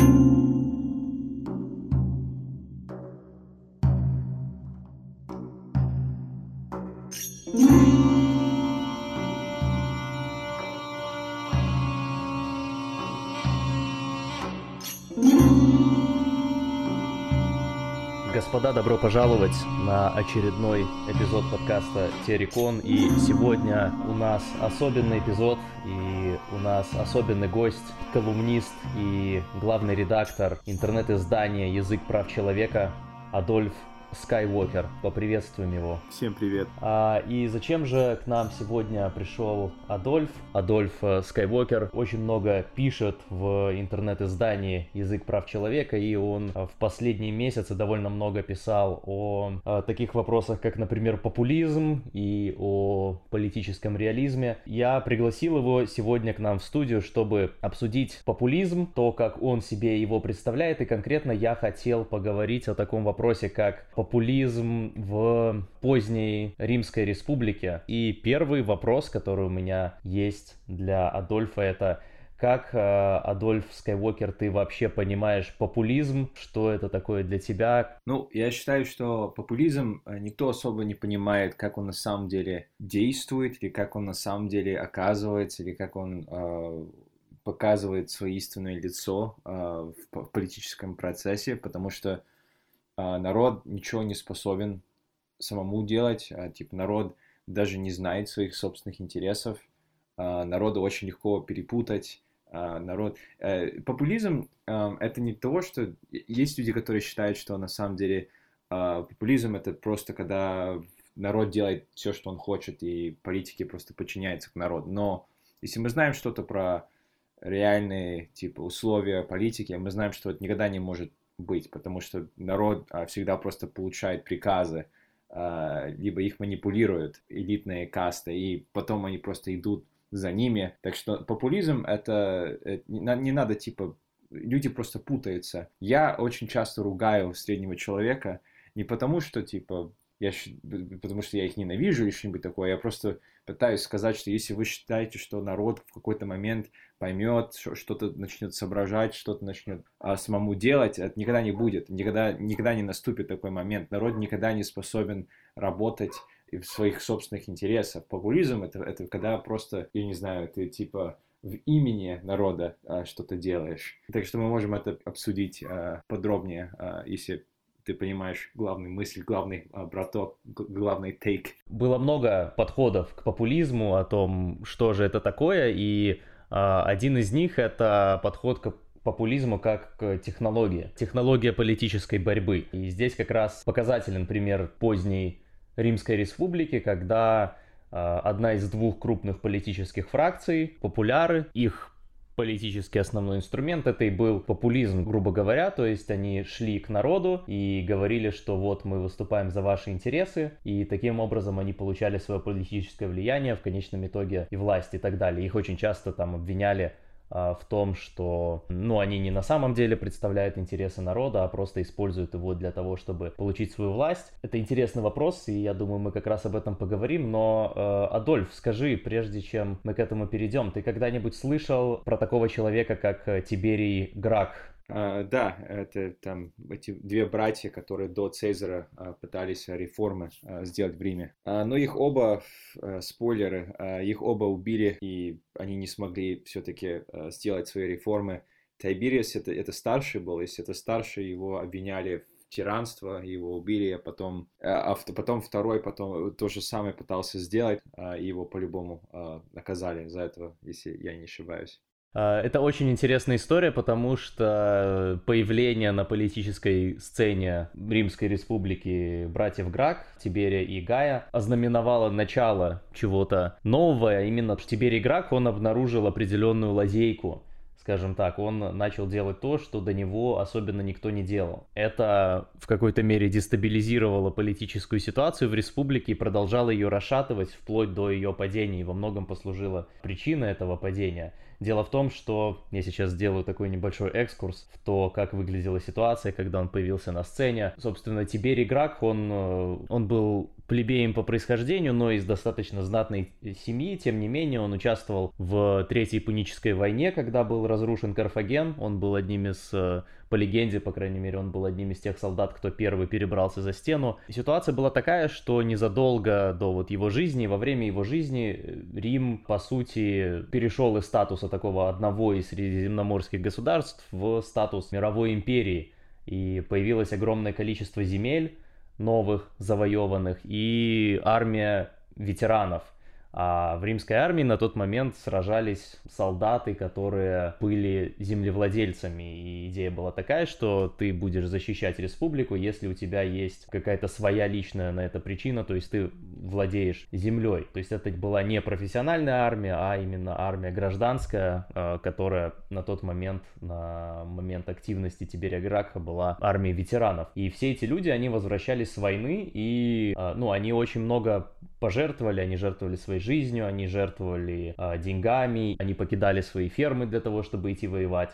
Thank you. Господа, добро пожаловать на очередной эпизод подкаста Терекон. И сегодня у нас особенный эпизод, и у нас особенный гость, колумнист и главный редактор интернет-издания «Язык прав человека» Адольф Скайуокер. Поприветствуем его. Всем привет. А, и зачем же к нам сегодня пришел Адольф? Адольф э, Скайуокер очень много пишет в интернет-издании «Язык прав человека», и он э, в последние месяцы довольно много писал о, о э, таких вопросах, как, например, популизм и о политическом реализме. Я пригласил его сегодня к нам в студию, чтобы обсудить популизм, то, как он себе его представляет, и конкретно я хотел поговорить о таком вопросе, как популизм в поздней Римской Республике. И первый вопрос, который у меня есть для Адольфа, это как, э, Адольф Скайуокер, ты вообще понимаешь популизм? Что это такое для тебя? Ну, я считаю, что популизм э, никто особо не понимает, как он на самом деле действует, или как он на самом деле оказывается, или как он э, показывает свое истинное лицо э, в, политическом процессе, потому что народ ничего не способен самому делать, а, типа народ даже не знает своих собственных интересов, а, народу очень легко перепутать, народ... Э, популизм — это не то, что... Есть люди, которые считают, что на самом деле популизм — это просто когда народ делает все, что он хочет, и политики просто подчиняются к народу. Но если мы знаем что-то про реальные типа условия политики, мы знаем, что это никогда не может быть, потому что народ а, всегда просто получает приказы, а, либо их манипулируют элитные касты, и потом они просто идут за ними. Так что популизм это, это не надо типа люди просто путаются. Я очень часто ругаю среднего человека не потому, что типа я, потому что я их ненавижу или что-нибудь такое, я просто пытаюсь сказать, что если вы считаете, что народ в какой-то момент поймет, что-то начнет соображать, что-то начнет а, самому делать, это никогда не будет, никогда, никогда не наступит такой момент. Народ никогда не способен работать в своих собственных интересах. Популизм это, это когда просто, я не знаю, ты типа в имени народа а, что-то делаешь. Так что мы можем это обсудить а, подробнее, а, если ты понимаешь главный мысль, главный а, браток, главный тейк. Было много подходов к популизму, о том, что же это такое, и а, один из них это подход к популизму как к технологии, технология политической борьбы. И здесь как раз показателен пример поздней Римской Республики, когда а, одна из двух крупных политических фракций, популяры, их политический основной инструмент это и был популизм, грубо говоря, то есть они шли к народу и говорили, что вот мы выступаем за ваши интересы, и таким образом они получали свое политическое влияние в конечном итоге и власть и так далее. Их очень часто там обвиняли в том, что ну, они не на самом деле представляют интересы народа, а просто используют его для того, чтобы получить свою власть. Это интересный вопрос, и я думаю, мы как раз об этом поговорим. Но, э, Адольф, скажи, прежде чем мы к этому перейдем, ты когда-нибудь слышал про такого человека, как э, Тиберий Грак? Uh, да, это там эти две братья, которые до Цезаря uh, пытались реформы uh, сделать в Риме. Но их оба, спойлеры, их оба убили, и они не смогли все-таки сделать свои реформы. Тайбириус это, это старший был, если это старший, его обвиняли в тиранство, его убили, а потом, а потом второй потом то же самое пытался сделать, и его по-любому наказали за это, если я не ошибаюсь. А, это очень интересная история, потому что появление на политической сцене Римской Республики братьев Грак, Тиберия и Гая ознаменовало начало чего-то нового. Именно Тиберий Грак, он обнаружил определенную лазейку скажем так, он начал делать то, что до него особенно никто не делал. Это в какой-то мере дестабилизировало политическую ситуацию в республике и продолжало ее расшатывать вплоть до ее падения, и во многом послужило причиной этого падения. Дело в том, что я сейчас сделаю такой небольшой экскурс в то, как выглядела ситуация, когда он появился на сцене. Собственно, Тиберий Грак, он, э, он был плебеем по происхождению, но из достаточно знатной семьи. Тем не менее, он участвовал в Третьей Пунической войне, когда был разрушен Карфаген. Он был одним из, э, по легенде, по крайней мере, он был одним из тех солдат, кто первый перебрался за стену. Ситуация была такая, что незадолго до вот его жизни, во время его жизни, э, Рим, по сути, перешел из статуса такого одного из средиземноморских государств в статус мировой империи. И появилось огромное количество земель, новых завоеванных и армия ветеранов – а в римской армии на тот момент сражались солдаты, которые были землевладельцами. И идея была такая, что ты будешь защищать республику, если у тебя есть какая-то своя личная на это причина, то есть ты владеешь землей. То есть это была не профессиональная армия, а именно армия гражданская, э, которая на тот момент, на момент активности Тиберия Гракха была армией ветеранов. И все эти люди, они возвращались с войны, и э, ну, они очень много пожертвовали, они жертвовали своей жизнью, они жертвовали э, деньгами, они покидали свои фермы для того, чтобы идти воевать.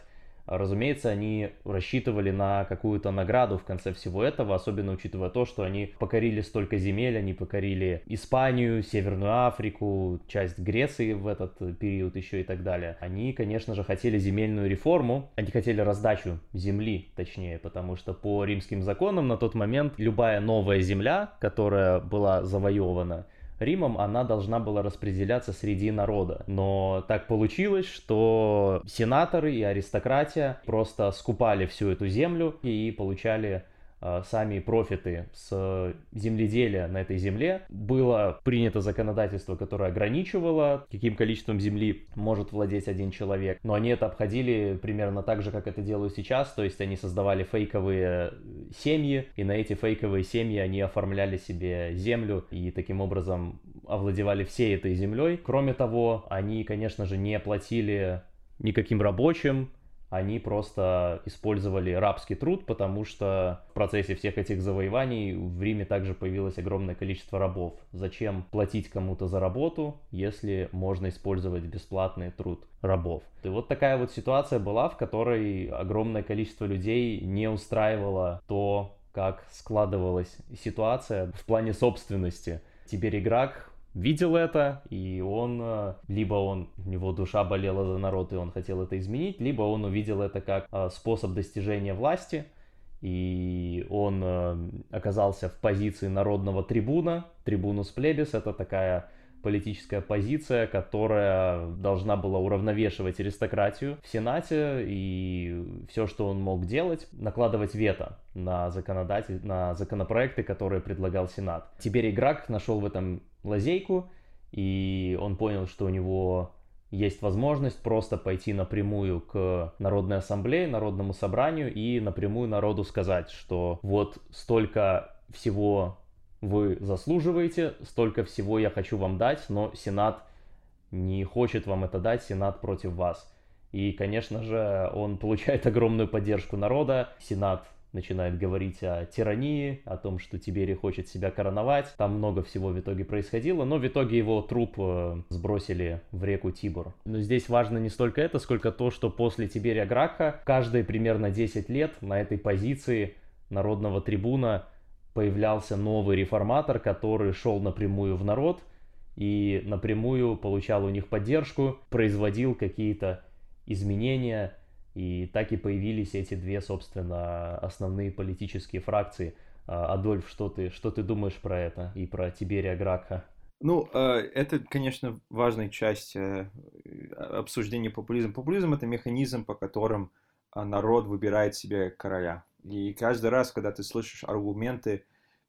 Разумеется, они рассчитывали на какую-то награду в конце всего этого, особенно учитывая то, что они покорили столько земель, они покорили Испанию, Северную Африку, часть Греции в этот период еще и так далее. Они, конечно же, хотели земельную реформу, они хотели раздачу земли, точнее, потому что по римским законам на тот момент любая новая земля, которая была завоевана, Римом она должна была распределяться среди народа. Но так получилось, что сенаторы и аристократия просто скупали всю эту землю и получали сами профиты с земледелия на этой земле. Было принято законодательство, которое ограничивало, каким количеством земли может владеть один человек. Но они это обходили примерно так же, как это делают сейчас. То есть они создавали фейковые семьи, и на эти фейковые семьи они оформляли себе землю и таким образом овладевали всей этой землей. Кроме того, они, конечно же, не платили никаким рабочим, они просто использовали рабский труд, потому что в процессе всех этих завоеваний в Риме также появилось огромное количество рабов. Зачем платить кому-то за работу, если можно использовать бесплатный труд рабов? И вот такая вот ситуация была, в которой огромное количество людей не устраивало то, как складывалась ситуация в плане собственности. Теперь игрок видел это, и он, э, либо он, у него душа болела за народ, и он хотел это изменить, либо он увидел это как э, способ достижения власти, и он э, оказался в позиции народного трибуна, трибунус плебис, это такая политическая позиция, которая должна была уравновешивать аристократию в Сенате, и все, что он мог делать, накладывать вето на, законодатель, на законопроекты, которые предлагал Сенат. Теперь игрок нашел в этом лазейку, и он понял, что у него есть возможность просто пойти напрямую к Народной Ассамблее, Народному собранию и напрямую народу сказать, что вот столько всего вы заслуживаете, столько всего я хочу вам дать, но Сенат не хочет вам это дать, Сенат против вас. И, конечно же, он получает огромную поддержку народа, Сенат начинает говорить о тирании, о том, что Тиберий хочет себя короновать. Там много всего в итоге происходило, но в итоге его труп э, сбросили в реку Тибур. Но здесь важно не столько это, сколько то, что после Тиберия Грака каждые примерно 10 лет на этой позиции народного трибуна появлялся новый реформатор, который шел напрямую в народ и напрямую получал у них поддержку, производил какие-то изменения, и так и появились эти две, собственно, основные политические фракции. А, Адольф, что ты, что ты думаешь про это и про Тиберия Гракха? Ну, э, это, конечно, важная часть э, обсуждения популизма. Популизм — это механизм, по которым а, народ выбирает себе короля. И каждый раз, когда ты слышишь аргументы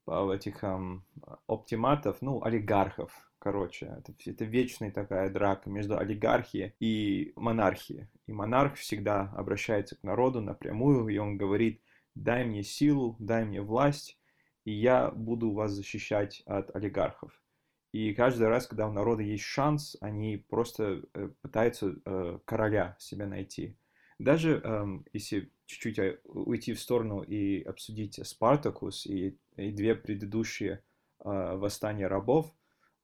этих эм, оптиматов, ну, олигархов, короче, это, это вечная такая драка между олигархией и монархией. И монарх всегда обращается к народу напрямую, и он говорит, дай мне силу, дай мне власть, и я буду вас защищать от олигархов. И каждый раз, когда у народа есть шанс, они просто э, пытаются э, короля себя найти. Даже эм, если чуть-чуть э, уйти в сторону и обсудить Спартакус и, и две предыдущие э, восстания рабов,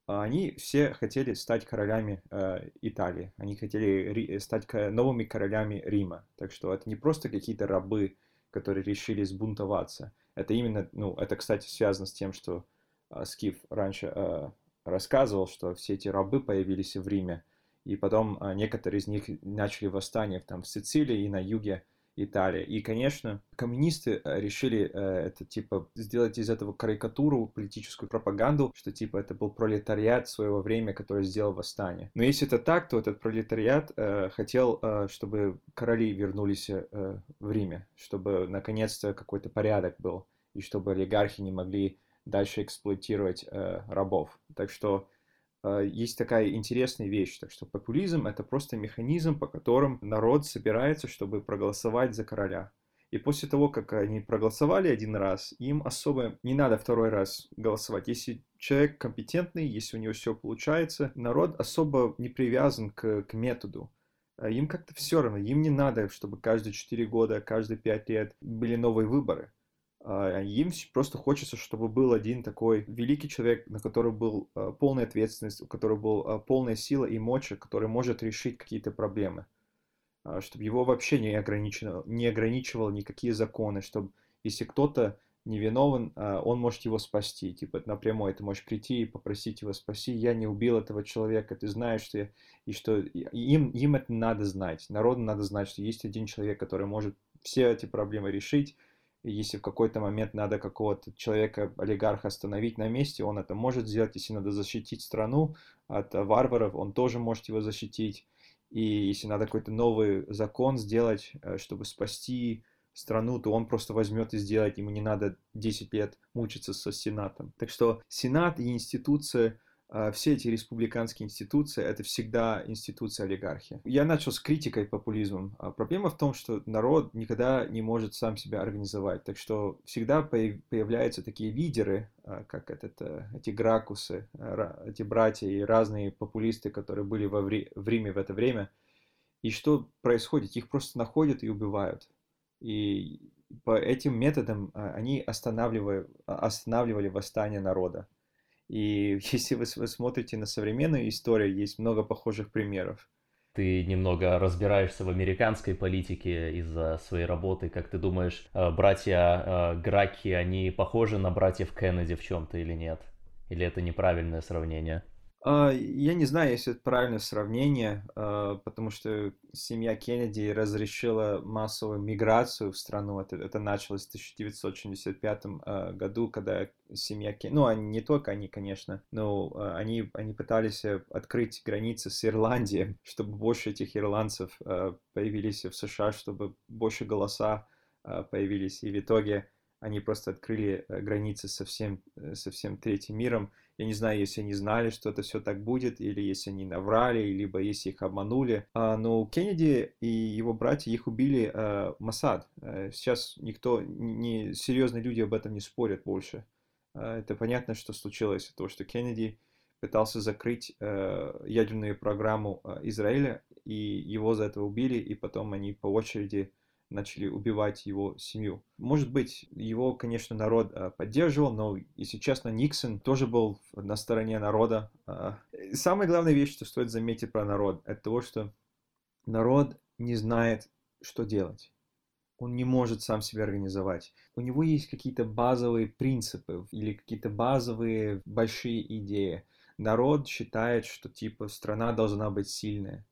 они все хотели стать королями э, Италии, они хотели стать новыми королями Рима. Так что это не просто какие-то рабы, которые решили сбунтоваться. Это именно, ну, это, кстати, связано с тем, что э, Скиф раньше э, рассказывал, что все эти рабы появились в Риме, и потом э, некоторые из них начали восстание там в Сицилии и на юге Италия. И, конечно, коммунисты э, решили э, это, типа, сделать из этого карикатуру, политическую пропаганду, что, типа, это был пролетариат своего времени, который сделал восстание. Но если это так, то этот пролетариат э, хотел, э, чтобы короли вернулись э, в Риме, чтобы, наконец-то, какой-то порядок был, и чтобы олигархи не могли дальше эксплуатировать э, рабов. Так что а, есть такая интересная вещь, так что популизм это просто механизм, по которым народ собирается, чтобы проголосовать за короля. И после того, как они проголосовали один раз, им особо не надо второй раз голосовать. Если человек компетентный, если у него все получается, народ особо не привязан к, к методу. А им как-то все равно, им не надо, чтобы каждые 4 года, каждые 5 лет были новые выборы. А, им просто хочется, чтобы был один такой великий человек, на котором был а, полная ответственность, у которого была полная сила и мощь, который может решить какие-то проблемы. А, чтобы его вообще не ограничивал, не ограничивал никакие законы, чтобы если кто-то невиновен, он может его спасти. Типа напрямую ты можешь прийти и попросить его спаси. Я не убил этого человека, ты знаешь, что я... и что им, им это надо знать. Народу надо знать, что есть один человек, который может все эти проблемы решить, если в какой-то момент надо какого-то человека, олигарха остановить на месте, он это может сделать. Если надо защитить страну от варваров, он тоже может его защитить. И если надо какой-то новый закон сделать, э, чтобы спасти страну, то он просто возьмет и сделает. Ему не надо 10 лет мучиться со Сенатом. Так что Сенат и институция все эти республиканские институции — это всегда институции олигархии. Я начал с критикой популизмом. А проблема в том, что народ никогда не может сам себя организовать. Так что всегда появляются такие лидеры, а, как этот, э, эти Гракусы, эти братья и разные популисты, которые были во в Риме в это время. И что происходит? Их просто находят и убивают. И по этим методам они останавливали, останавливали восстание народа. И если вы, вы смотрите на современную историю, есть много похожих примеров. Ты немного разбираешься в американской политике из-за своей работы. Как ты думаешь, э, братья э, Граки, они похожи на братьев Кеннеди в чем-то или нет? Или это неправильное сравнение? А, я не знаю, если это правильное сравнение, а, потому что семья Кеннеди разрешила массовую миграцию в страну. Это, это началось в 1975 а, году, когда семья Кеннеди, ну, они, не только они, конечно, но они, они пытались открыть границы с Ирландией, чтобы больше этих ирландцев появились в США, чтобы больше голоса появились. И в итоге они просто открыли границы со всем, э, со всем третьим миром. Я не знаю, если они знали, что это все так будет, или если они наврали, либо если их обманули. А, но Кеннеди и его братья, их убили а, Масад. А, сейчас никто, не, серьезные люди об этом не спорят больше. А, это понятно, что случилось. То, что Кеннеди пытался закрыть ядерную программу Израиля, и его за это убили, и потом они по очереди начали убивать его семью. Может быть, его, конечно, народ а, поддерживал, но, если честно, Никсон тоже был на стороне народа. А, самая главная вещь, что стоит заметить про народ, это то, что народ не знает, что делать. Он не может сам себя организовать. У него есть какие-то базовые принципы или какие-то базовые большие идеи. Народ считает, что типа страна должна быть сильная.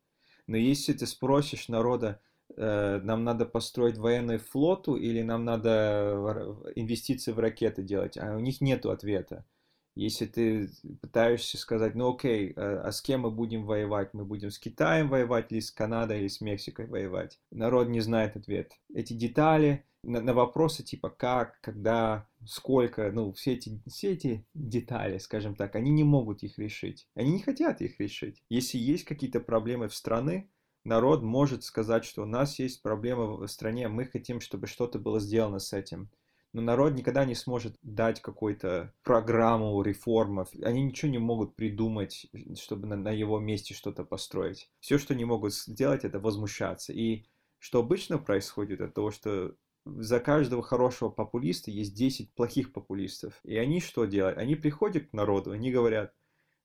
Но если ты спросишь народа, Э, нам надо построить военную флоту или нам надо инвестиции в ракеты делать, а у них нет ответа. Если ты пытаешься сказать, ну окей, а, а с кем мы будем воевать? Мы будем с Китаем воевать или с Канадой или с Мексикой воевать? Народ не знает ответ. Эти детали на, на вопросы типа как, когда, сколько, ну все эти, все эти детали, скажем так, они не могут их решить. Они не хотят их решить. Если есть какие-то проблемы в стране, народ может сказать, что у нас есть проблема в стране, мы хотим, чтобы что-то было сделано с этим. Но народ никогда не сможет дать какую-то программу реформов. Они ничего не могут придумать, чтобы на, на его месте что-то построить. Все, что они могут сделать, это возмущаться. И что обычно происходит, это то, что за каждого хорошего популиста есть 10 плохих популистов. И они что делают? Они приходят к народу, они говорят,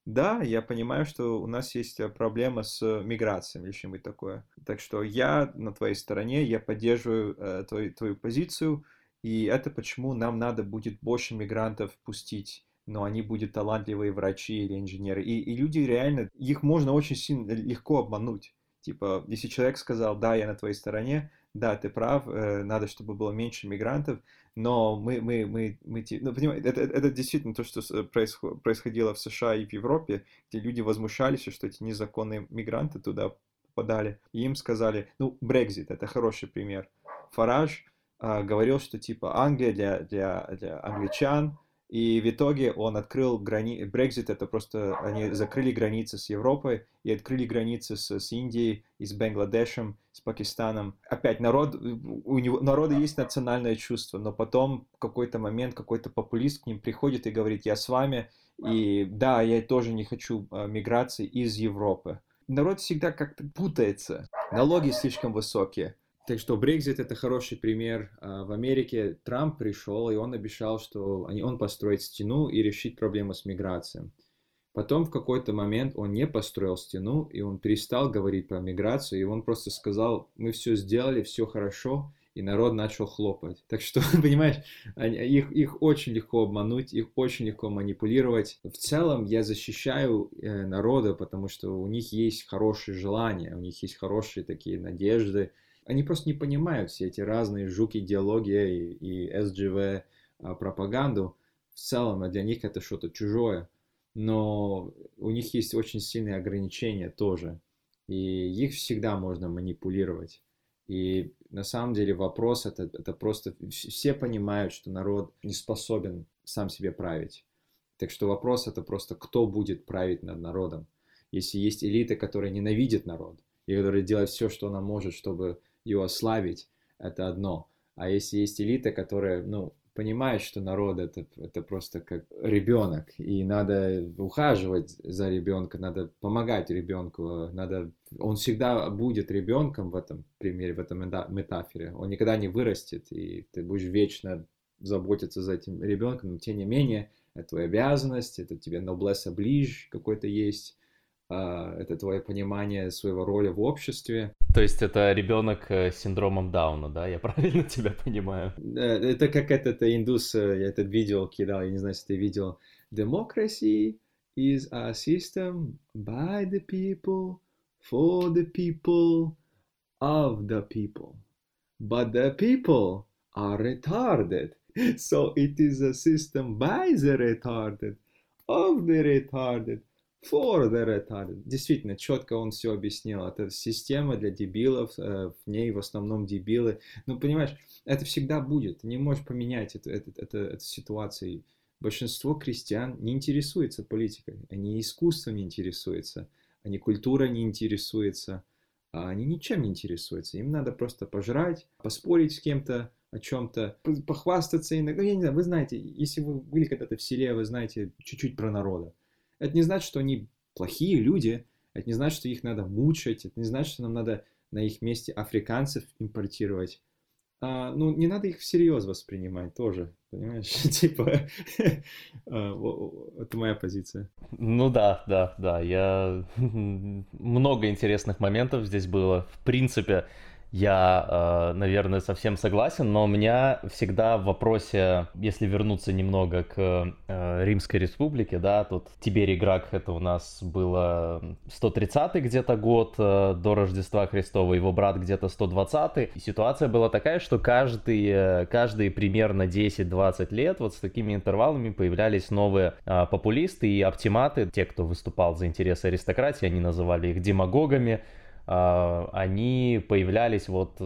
Да, я понимаю, что у нас есть э, проблема с миграцией или что-нибудь такое. Так что я на твоей стороне, я поддерживаю э, твою, твою позицию, и это почему нам надо будет больше мигрантов пустить но они будут талантливые врачи или инженеры. И, и люди реально, их можно очень сильно, легко обмануть. Типа, если человек сказал, да, я на твоей стороне, да, ты прав, э, надо, чтобы было меньше мигрантов, но мы, мы, мы, мы, ну, понимаете, это, это действительно то, что происходило в США и в Европе, где люди возмущались, что эти незаконные мигранты туда попадали, и им сказали, ну, Брекзит, это хороший пример. Фараж а, говорил, что типа Англия для, для, для англичан, и в итоге он открыл грани... Брекзит это просто... Они закрыли границы с Европой и открыли границы с, с Индией, и с Бангладешем, с Пакистаном. Опять, народ... у него... народа есть национальное чувство, но потом в какой-то момент какой-то популист к ним приходит и говорит, я с вами, и да, я тоже не хочу а, миграции из Европы. Народ всегда как-то путается. Налоги слишком высокие так что Брекзит это хороший пример. А, в Америке Трамп пришел, и он обещал, что он построит стену и решит проблему с миграцией. Потом в какой-то момент он не построил стену, и он перестал говорить про миграцию, и он просто сказал, мы все сделали, все хорошо, и народ начал хлопать. Так что, понимаешь, их, их очень легко обмануть, их очень легко манипулировать. В целом я защищаю э, народа, потому что у них есть хорошие желания, у них есть хорошие такие надежды, они просто не понимают все эти разные жуки идеологии и, и SGV а, пропаганду. В целом, а для них это что-то чужое. Но у них есть очень сильные ограничения тоже. И их всегда можно манипулировать. И на самом деле вопрос это, это просто... Все понимают, что народ не способен сам себе править. Так что вопрос это просто, кто будет править над народом. Если есть элита, которая ненавидит народ, и которая делает все, что она может, чтобы его славить, это одно. А если есть элита, которая, ну, понимает, что народ это, это просто как ребенок, и надо ухаживать за ребенком, надо помогать ребенку, надо, он всегда будет ребенком в этом примере, в этом метафоре, он никогда не вырастет, и ты будешь вечно заботиться за этим ребенком, но тем не менее, это твоя обязанность, это тебе noblesse oblige какой-то есть, это твое понимание своего роли в обществе. То есть это ребенок э, с синдромом Дауна, да? Я правильно тебя понимаю? Это как этот индус, э, я этот видео кидал, я не знаю, если ты видел. Democracy is a system by the people, for the people, of the people. But the people are retarded. So it is a system by the retarded, of the retarded, For the. Действительно, четко он все объяснил. Это система для дебилов, э, в ней в основном дебилы. Ну, понимаешь, это всегда будет. Ты не можешь поменять эту, эту, эту, эту ситуацию. Большинство крестьян не интересуется политикой, они искусством не интересуются, они культурой не интересуются, а они ничем не интересуются. Им надо просто пожрать, поспорить с кем-то, о чем-то, похвастаться иногда. Я не знаю, вы знаете, если вы были когда-то в селе, вы знаете чуть-чуть про народа. Это не значит, что они плохие люди, это не значит, что их надо мучать, это не значит, что нам надо на их месте африканцев импортировать. А, ну, не надо их всерьез воспринимать тоже, понимаешь? Типа, а, это моя позиция. Ну да, да, да, я... Много интересных моментов здесь было. В принципе, я, э, наверное, совсем согласен, но у меня всегда в вопросе, если вернуться немного к э, Римской Республике, да, тут Тиберий Грак, это у нас было 130-й где-то год э, до Рождества Христова, его брат где-то 120-й. И ситуация была такая, что каждый, каждые примерно 10-20 лет вот с такими интервалами появлялись новые популисты и оптиматы, те, кто выступал за интересы аристократии, они называли их демагогами, они появлялись вот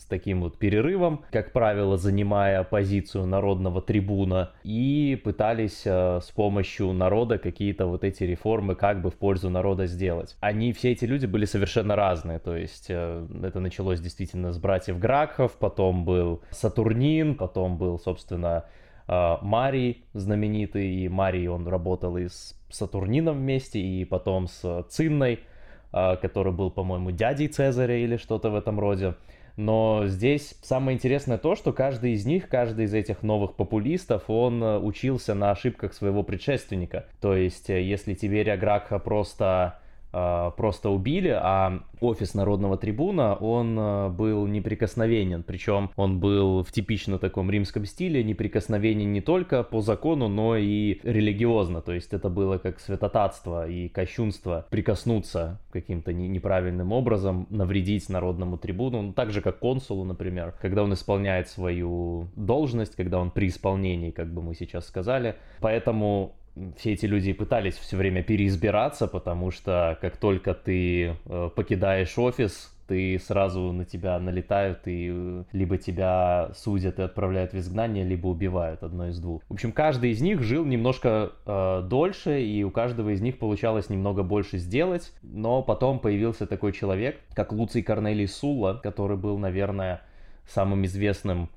с таким вот перерывом, как правило, занимая позицию народного трибуна, и пытались а, с помощью народа какие-то вот эти реформы как бы в пользу народа сделать. Они, все эти люди были совершенно разные, то есть э, это началось действительно с братьев Гракхов, потом был Сатурнин, потом был, собственно, а, Марий знаменитый, и Марий, он работал и с Сатурнином вместе, и потом с Цинной, а, который был, по-моему, дядей Цезаря или что-то в этом роде. Но здесь самое интересное то, что каждый из них, каждый из этих новых популистов, он э, учился на ошибках своего предшественника. То есть, э, если Тиберия Гракха просто а, просто убили, а офис народного трибуна, он а, был неприкосновенен, причем он был в типично таком римском стиле, неприкосновенен не только по закону, но и религиозно, то есть это было как святотатство и кощунство прикоснуться каким-то неправильным образом, навредить народному трибуну, ну, так же как консулу, например, когда он исполняет свою должность, когда он при исполнении, как бы мы сейчас сказали, поэтому все эти люди пытались все время переизбираться, потому что как только ты э, покидаешь офис, ты сразу на тебя налетают и э, либо тебя судят и отправляют в изгнание, либо убивают, одно из двух. В общем, каждый из них жил немножко э, дольше, и у каждого из них получалось немного больше сделать, но потом появился такой человек, как Луций Корнелий Сула, который был, наверное, самым известным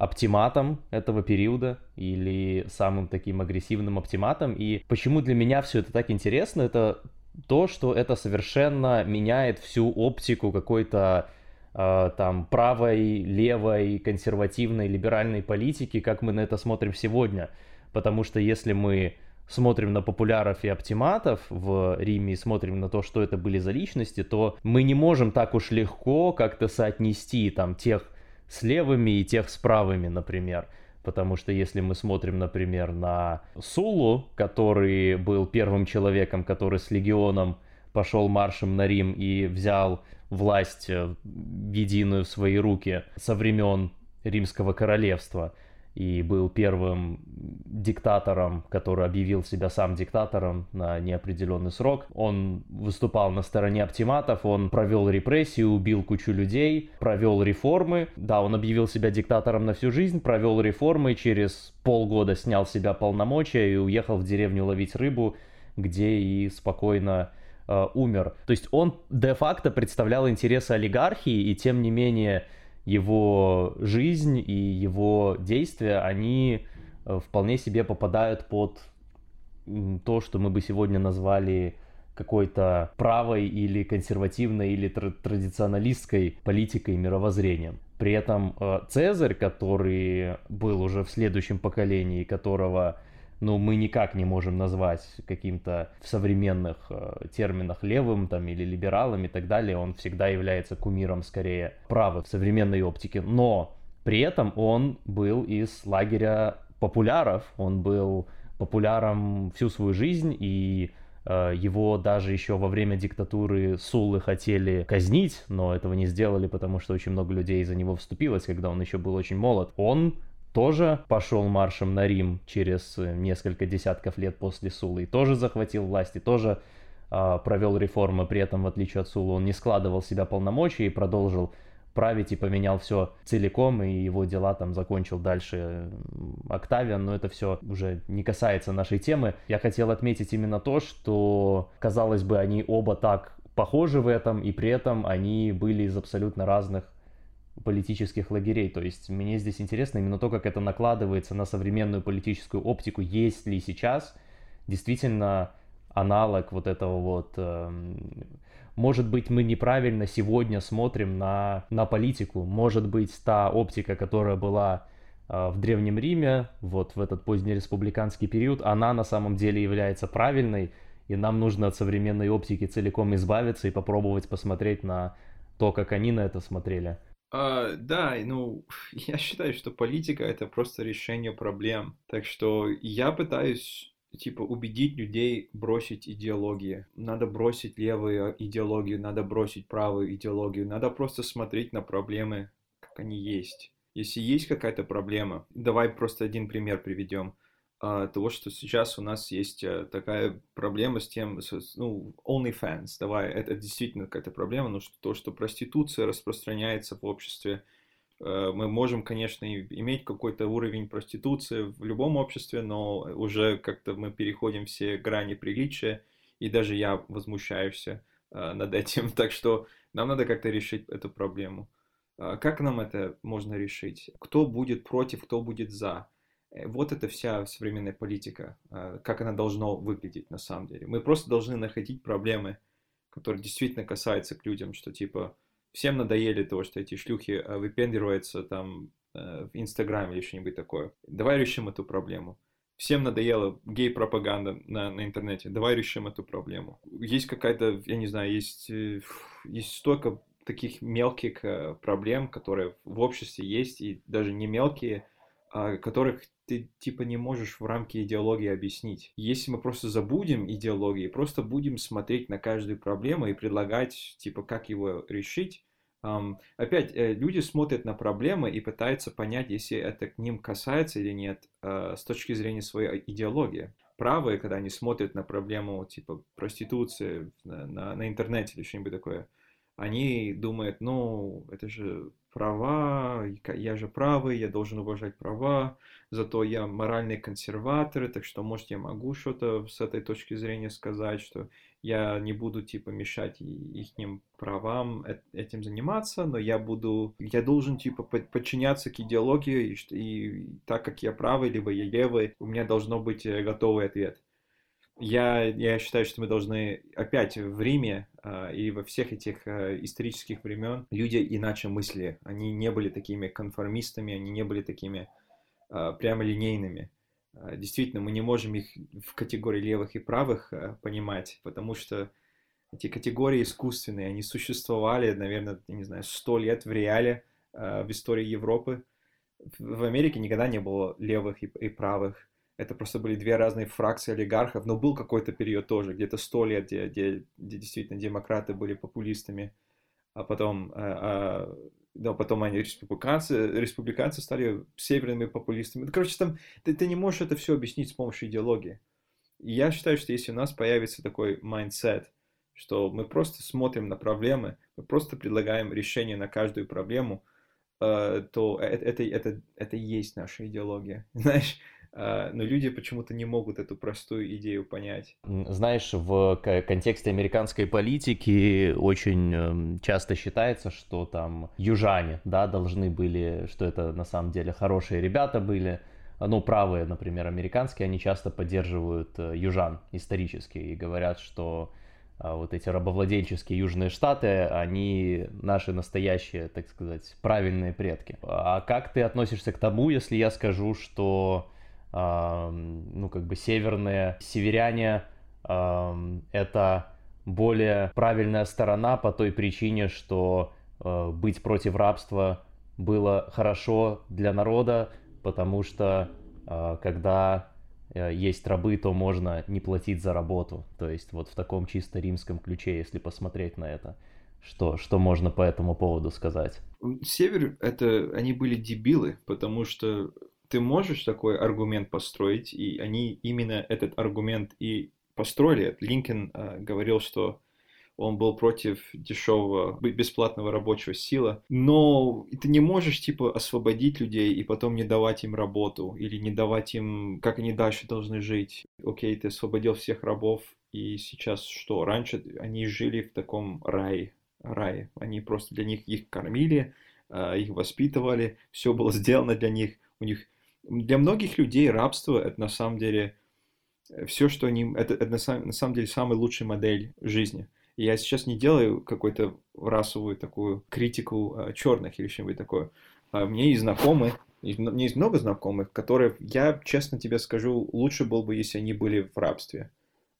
оптиматом этого периода или самым таким агрессивным оптиматом. И почему для меня все это так интересно, это то, что это совершенно меняет всю оптику какой-то э, там правой, левой, консервативной, либеральной политики, как мы на это смотрим сегодня. Потому что если мы смотрим на популяров и оптиматов в Риме и смотрим на то, что это были за личности, то мы не можем так уж легко как-то соотнести там тех с левыми и тех с правыми, например. Потому что если мы смотрим, например, на Сулу, который был первым человеком, который с легионом пошел маршем на Рим и взял власть э, единую в свои руки со времен Римского королевства – и был первым диктатором, который объявил себя сам диктатором на неопределенный срок. Он выступал на стороне оптиматов, он провел репрессии, убил кучу людей, провел реформы. Да, он объявил себя диктатором на всю жизнь, провел реформы, через полгода снял с себя полномочия и уехал в деревню ловить рыбу, где и спокойно э, умер. То есть он де-факто представлял интересы олигархии, и тем не менее его жизнь и его действия, они э, вполне себе попадают под то, что мы бы сегодня назвали какой-то правой или консервативной или тр- традиционалистской политикой и мировоззрением. При этом э, Цезарь, который был уже в следующем поколении, которого ну, мы никак не можем назвать каким-то в современных э, терминах левым там или либералом и так далее, он всегда является кумиром скорее правых в современной оптике, но при этом он был из лагеря популяров, он был популяром всю свою жизнь и э, его даже еще во время диктатуры Сулы хотели казнить, но этого не сделали, потому что очень много людей за него вступилось, когда он еще был очень молод. Он тоже пошел маршем на Рим через э, несколько десятков лет после Сулы и тоже захватил власть, и тоже э, провел реформы, при этом, в отличие от Сулы, он не складывал себя полномочий и продолжил править и поменял все целиком, и его дела там закончил дальше Октавиан, но это все уже не касается нашей темы. Я хотел отметить именно то, что, казалось бы, они оба так похожи в этом, и при этом они были из абсолютно разных политических лагерей. То есть мне здесь интересно именно то, как это накладывается на современную политическую оптику. Есть ли сейчас действительно аналог вот этого вот... Э, может быть, мы неправильно сегодня смотрим на, на политику. Может быть, та оптика, которая была э, в Древнем Риме, вот в этот поздний республиканский период, она на самом деле является правильной, и нам нужно от современной оптики целиком избавиться и попробовать посмотреть на то, как они на это смотрели. А, да, ну, я считаю, что политика это просто решение проблем. Так что я пытаюсь типа убедить людей бросить идеологии. Надо бросить левую идеологию, надо бросить правую идеологию. Надо просто смотреть на проблемы, как они есть. Если есть какая-то проблема, давай просто один пример приведем. А, того, что сейчас у нас есть э, такая проблема с тем, ну, OnlyFans, давай, это действительно какая-то проблема, но что, то, что проституция распространяется в обществе, э, мы можем, конечно, иметь какой-то уровень проституции в любом обществе, но уже как-то мы переходим все грани приличия, и даже я возмущаюсь э, над этим, так что нам надо как-то решить эту проблему. А как нам это можно решить? Кто будет против, кто будет за? Э, вот это вся современная политика, а, как она должна выглядеть на самом деле. Мы просто должны находить проблемы, которые действительно касаются к людям, что типа Всем надоели то, что эти шлюхи э, выпендриваются там э, в Инстаграме или что-нибудь такое. Давай решим эту проблему. Всем надоела гей-пропаганда на, на интернете. Давай решим эту проблему. Есть какая-то, я не знаю, есть, э, есть столько таких мелких проблем, которые в обществе есть, и даже не мелкие, а которых ты типа не можешь в рамке идеологии объяснить. Если мы просто забудем идеологии, просто будем смотреть на каждую проблему и предлагать типа как его решить, Um, опять, э, люди смотрят на проблемы и пытаются понять, если это к ним касается или нет, uh, с точки зрения своей идеологии. Правые, когда они смотрят на проблему типа проституции на, на, на интернете или что-нибудь такое, они думают, ну, это же права, я же правый, я должен уважать права, зато я моральный консерватор, так что, может, я могу что-то с этой точки зрения сказать, что я не буду, типа, мешать их правам этим заниматься, но я буду, я должен, типа, подчиняться к идеологии, и, и так как я правый, либо я левый, у меня должно быть э, готовый ответ. Я, я считаю, что мы должны опять в Риме э, и во всех этих э, исторических времен люди иначе мыслили. Они не были такими конформистами, они не были такими э, прямо линейными. Э, действительно, мы не можем их в категории левых и правых э, понимать, потому что эти категории искусственные, они существовали, наверное, я не знаю, сто лет в реале э, в истории Европы. В Америке никогда не было левых и, и правых это просто были две разные фракции олигархов, но был какой-то период тоже, где-то сто лет, где, где, где действительно демократы были популистами, а потом, а, а, да, потом они республиканцы, республиканцы стали северными популистами. Ну, короче, там ты, ты не можешь это все объяснить с помощью идеологии. И я считаю, что если у нас появится такой mindset, что мы просто смотрим на проблемы, мы просто предлагаем решение на каждую проблему, э, то это, это, это, это и есть наша идеология. Знаешь, но люди почему-то не могут эту простую идею понять. Знаешь, в контексте американской политики очень эм, часто считается, что там южане, да, должны были, что это на самом деле хорошие ребята были, ну, правые, например, американские, они часто поддерживают э, южан исторически и говорят, что а, вот эти рабовладельческие южные штаты, они наши настоящие, так сказать, правильные предки. А как ты относишься к тому, если я скажу, что ну, как бы северные северяне это более правильная сторона по той причине, что э, быть против рабства было хорошо для народа, потому что э, когда э, есть рабы, то можно не платить за работу. То есть вот в таком чисто римском ключе, если посмотреть на это. Что, что можно по этому поводу сказать? Север, это они были дебилы, потому что ты можешь такой аргумент построить, и они именно этот аргумент и построили. Линкольн э, говорил, что он был против дешевого, бесплатного рабочего сила. Но ты не можешь, типа, освободить людей и потом не давать им работу или не давать им, как они дальше должны жить. Окей, ты освободил всех рабов, и сейчас что? Раньше они жили в таком рае, рае. Они просто для них их кормили, э, их воспитывали, все было сделано для них. У них для многих людей рабство это на самом деле э, все, что они... Это, это на, самом, на самом деле самая лучшая модель жизни. И я сейчас не делаю какую-то расовую такую критику а, черных или что-нибудь такое. А мне есть знакомые, у меня есть много знакомых, которые, я честно тебе скажу, лучше было бы, если они были в рабстве.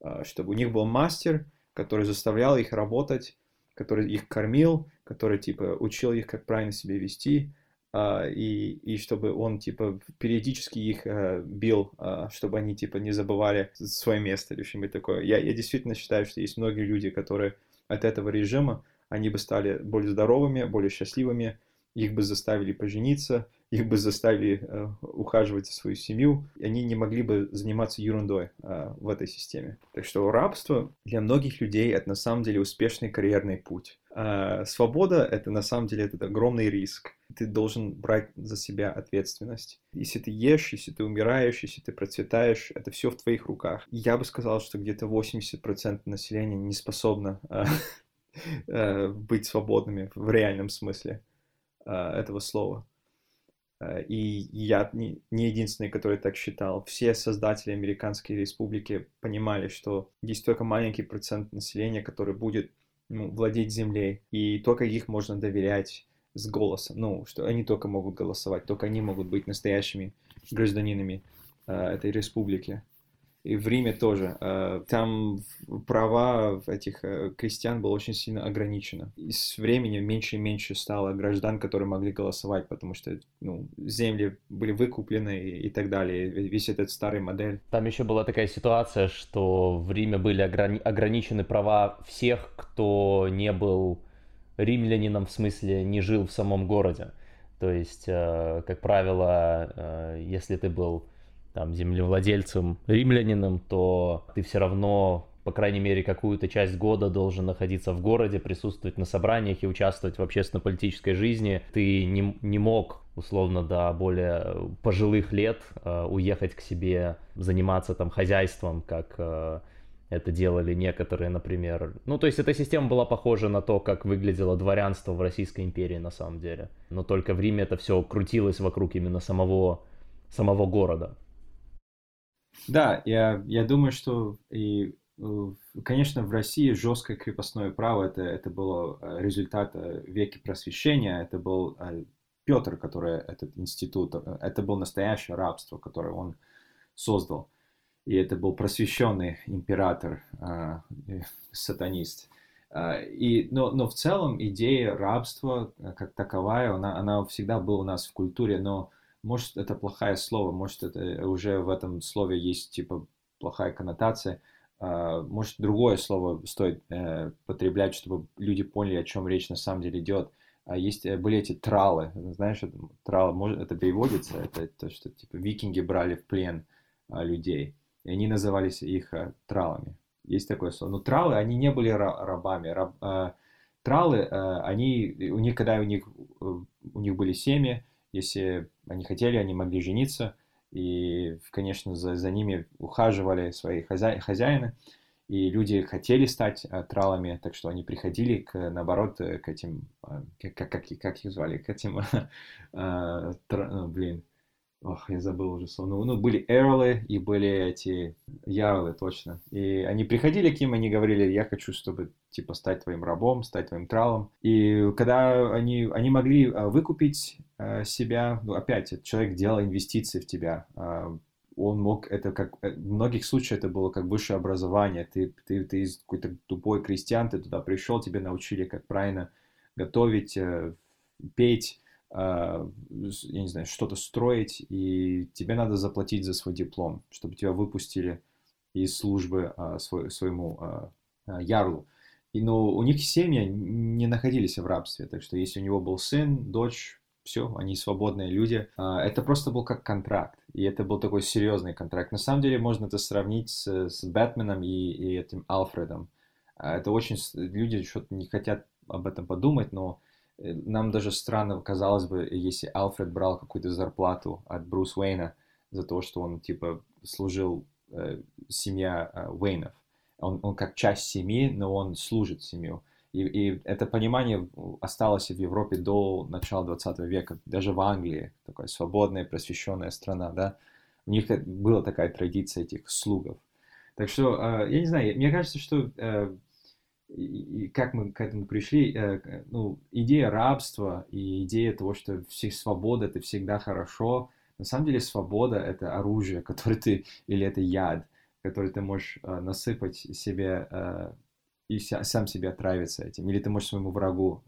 А, чтобы у них был мастер, который заставлял их работать, который их кормил, который, типа, учил их, как правильно себя вести, и, и чтобы он, типа, периодически их uh, бил, uh, чтобы они, типа, не забывали свое место или что-нибудь такое. Я, я действительно считаю, что есть многие люди, которые от этого режима, они бы стали более здоровыми, более счастливыми, их бы заставили пожениться, их бы заставили э, ухаживать за свою семью, и они не могли бы заниматься ерундой э, в этой системе. Так что рабство для многих людей это на самом деле успешный карьерный путь. А свобода это на самом деле это огромный риск. Ты должен брать за себя ответственность. Если ты ешь, если ты умираешь, если ты процветаешь, это все в твоих руках. Я бы сказал, что где-то 80% населения не способно э, быть свободными в реальном смысле этого слова. Э, и я не единственный, который так считал. Все создатели Американской Республики понимали, что есть только маленький процент населения, который будет ну, владеть землей, и только их можно доверять с голосом, ну, что они только могут голосовать, только они могут быть настоящими гражданинами э, этой республики. И в Риме тоже. Э, там права этих э, крестьян было очень сильно ограничено. И с временем меньше и меньше стало граждан, которые могли голосовать, потому что ну, земли были выкуплены и, так далее. Весь этот старый модель. Там еще была такая ситуация, что в Риме были ограни- ограничены права всех, кто не был римлянином, в смысле не жил в самом городе. То есть, э, как правило, если ты был там, землевладельцем, римлянином, то ты все равно, по крайней мере, какую-то часть года должен находиться в городе, присутствовать на собраниях и участвовать в общественно-политической жизни. Ты не, не мог, условно, до более пожилых лет э, уехать к себе, заниматься там хозяйством, как э, это делали некоторые, например. Ну, то есть эта система была похожа на то, как выглядело дворянство в Российской империи на самом деле. Но только в Риме это все крутилось вокруг именно самого, самого города. Да, я, я думаю, что и, э, конечно, в России жесткое крепостное право это, это было э, результат э, веки просвещения, это был Петр, который этот институт, это было настоящее рабство, которое он создал. И это был просвещенный император, сатанист. И, но, но в целом идея рабства как таковая, она, она всегда была у нас в культуре, но может, это плохое слово, может, это уже в этом слове есть, типа, плохая коннотация. А, может, другое слово стоит э, потреблять, чтобы люди поняли, о чем речь на самом деле идет. А есть, э, были эти тралы, знаешь, тралы, может, это переводится, это то, что, типа, викинги брали в плен а, людей, и они назывались их тралами. Есть такое слово. Но тралы, они не были рабами. Раб, тралы, они, у них, когда у них, у них были семьи, если они хотели, они могли жениться, и, конечно, за, за ними ухаживали свои хозя, хозяины, и люди хотели стать а, тралами, так что они приходили, к, наоборот, э, к этим, как, как, как их звали, к этим, а, тр, блин, Ох, я забыл уже слово. Ну, ну, были эрлы и были эти ярлы, точно. И они приходили к ним, они говорили, я хочу, чтобы, типа, стать твоим рабом, стать твоим тралом. И когда они, они могли а, выкупить э, себя, ну, опять, человек делал инвестиции в тебя, э, он мог, это как, э, в многих случаях это было как высшее образование. Ты, ты, ты из какой-то тупой крестьян, ты туда пришел, тебе научили, как правильно готовить, э, петь, а, я не знаю, что-то строить, и тебе надо заплатить за свой диплом, чтобы тебя выпустили из службы а, своему а, ярлу. И, но у них семьи не находились в рабстве, так что если у него был сын, дочь, все, они свободные люди. Это просто был как контракт, и это был такой серьезный контракт. На самом деле можно это сравнить с, с Бэтменом и, и этим Алфредом. Это очень... Люди что-то не хотят об этом подумать, но нам даже странно казалось бы, если Альфред брал какую-то зарплату от Брус Уэйна за то, что он, типа, служил э, семья э, Уэйнов. Он, он как часть семьи, но он служит семью. И, и это понимание осталось в Европе до начала 20 века, даже в Англии, такая свободная, просвещенная страна, да, у них была такая традиция этих слугов. Так что, э, я не знаю, мне кажется, что э, и, как мы к этому пришли, э, ну, идея рабства и идея того, что всех свобода это всегда хорошо, на самом деле свобода это оружие, которое ты, или это яд, который ты можешь э, насыпать себе э, и сам себе отравиться этим, или ты можешь своему врагу,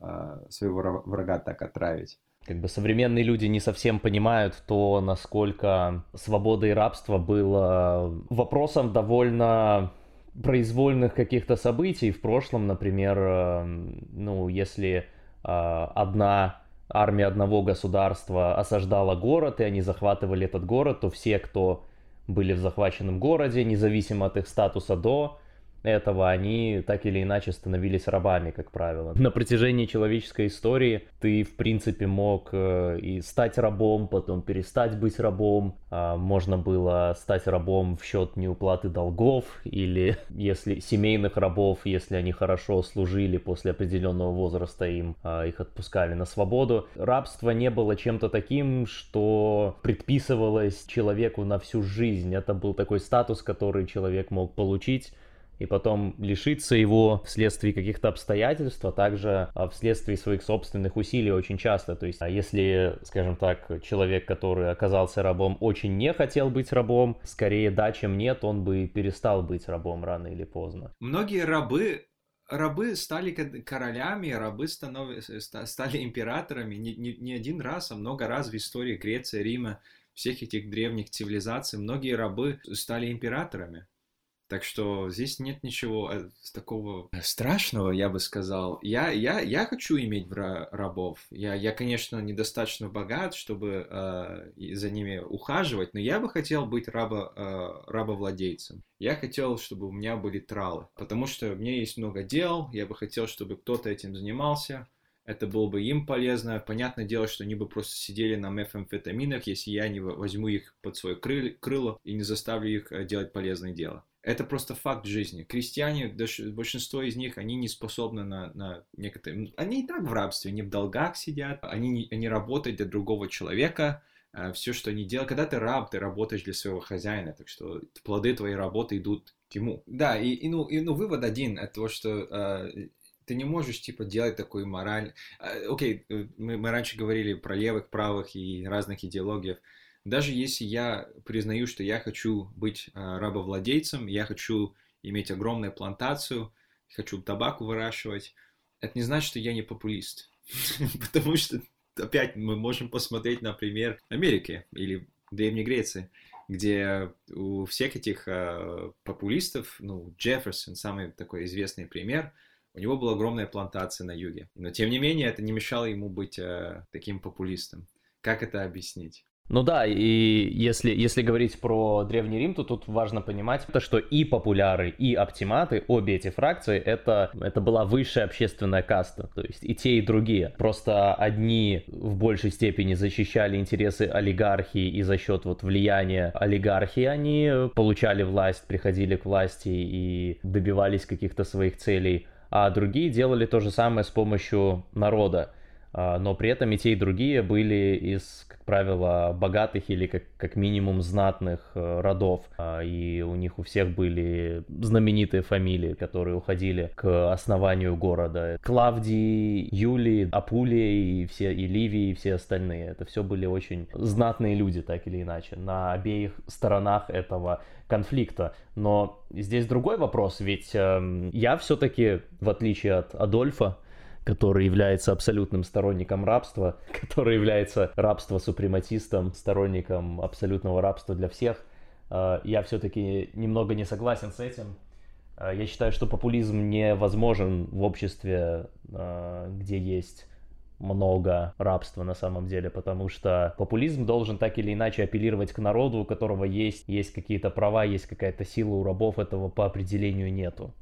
своего врага так отравить. Как бы современные люди не совсем понимают то, насколько свобода и рабство было вопросом довольно произвольных каких-то событий в прошлом, например, э, ну, если э, одна армия одного государства осаждала город, и они захватывали этот город, то все, кто были в захваченном городе, независимо от их статуса до, этого они так или иначе становились рабами, как правило. На протяжении человеческой истории ты, в принципе, мог э, и стать рабом, потом перестать быть рабом. А, можно было стать рабом в счет неуплаты долгов или если семейных рабов, если они хорошо служили после определенного возраста, им а, их отпускали на свободу. Рабство не было чем-то таким, что предписывалось человеку на всю жизнь. Это был такой статус, который человек мог получить и потом лишиться его вследствие каких-то обстоятельств, а также а, вследствие своих собственных усилий очень часто. То есть, а если, скажем так, человек, который оказался рабом, очень не хотел быть рабом, скорее да, чем нет, он бы перестал быть рабом рано или поздно. Многие рабы рабы стали королями, рабы станови, стали императорами не, не, не один раз, а много раз в истории Греции, Рима, всех этих древних цивилизаций. Многие рабы стали императорами. Так что здесь нет ничего э, такого страшного, я бы сказал. Я, я, я хочу иметь рабов. Я, я конечно, недостаточно богат, чтобы э, за ними ухаживать, но я бы хотел быть раба, э, рабовладельцем. Я хотел, чтобы у меня были тралы, потому что у меня есть много дел, я бы хотел, чтобы кто-то этим занимался, это было бы им полезно. Понятное дело, что они бы просто сидели на мефамфетаминах, если я не возьму их под свое крыло и не заставлю их э, делать полезное дело. Это просто факт жизни. Крестьяне, большинство из них, они не способны на, на некоторые... Они и так в рабстве, они в долгах сидят, они, они работают для другого человека, э, все, что они делают. Когда ты раб, ты работаешь для своего хозяина, так что плоды твоей работы идут к ему. Да, и, и, ну, и ну, вывод один, это то, что э, ты не можешь, типа, делать такой мораль... Э, окей, мы, мы раньше говорили про левых, правых и разных идеологиев. Даже если я признаю, что я хочу быть э, рабовладельцем, я хочу иметь огромную плантацию, хочу табаку выращивать, это не значит, что я не популист. Потому что, опять, мы можем посмотреть на пример Америки или Древней Греции, где у всех этих э, популистов, ну, Джефферсон, самый такой известный пример, у него была огромная плантация на юге. Но, тем не менее, это не мешало ему быть э, таким популистом. Как это объяснить? Ну да, и если, если говорить про Древний Рим, то тут важно понимать, то, что и популяры, и оптиматы, обе эти фракции, это, это была высшая общественная каста, то есть и те, и другие. Просто одни в большей степени защищали интересы олигархии, и за счет вот влияния олигархии они получали власть, приходили к власти и добивались каких-то своих целей, а другие делали то же самое с помощью народа. А, но при этом и те, и другие были из, как правило, богатых или как, как минимум знатных э, родов. А, и у них у всех были знаменитые фамилии, которые уходили к основанию города. Клавдий, Юлий, Апулия и все, и Ливий, и все остальные. Это все были очень знатные люди, так или иначе, на обеих сторонах этого конфликта. Но здесь другой вопрос, ведь э, я все-таки, в отличие от Адольфа, который является абсолютным сторонником рабства, который является рабство-супрематистом, сторонником абсолютного рабства для всех. А, я все-таки немного не согласен с этим. А, я считаю, что популизм невозможен в обществе, а, где есть много рабства на самом деле, потому что популизм должен так или иначе апеллировать к народу, у которого есть, есть какие-то права, есть какая-то сила у рабов, этого по определению нету.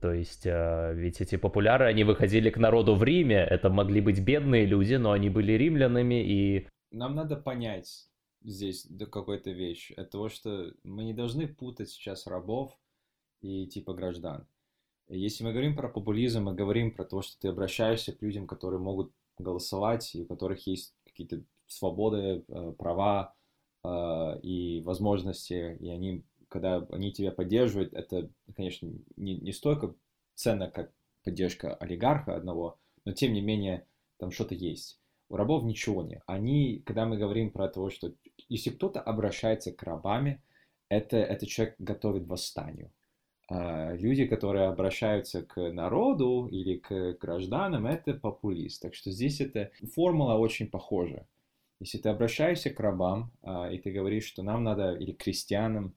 То есть, э, ведь эти популяры, они выходили к народу в Риме, это могли быть бедные люди, но они были римлянами и... Нам надо понять здесь какую-то вещь, это то, что мы не должны путать сейчас рабов и типа граждан. Если мы говорим про популизм, мы говорим про то, что ты обращаешься к людям, которые могут голосовать, и у которых есть какие-то свободы, э, права э, и возможности, и они когда они тебя поддерживают, это, конечно, не, не столько ценно, как поддержка олигарха одного, но тем не менее там что-то есть. У рабов ничего нет. Они, когда мы говорим про то, что если кто-то обращается к рабами, это, это человек готовит восстанию. А люди, которые обращаются к народу или к гражданам, это популист. Так что здесь эта формула очень похожа. Если ты обращаешься к рабам, а, и ты говоришь, что нам надо, или крестьянам,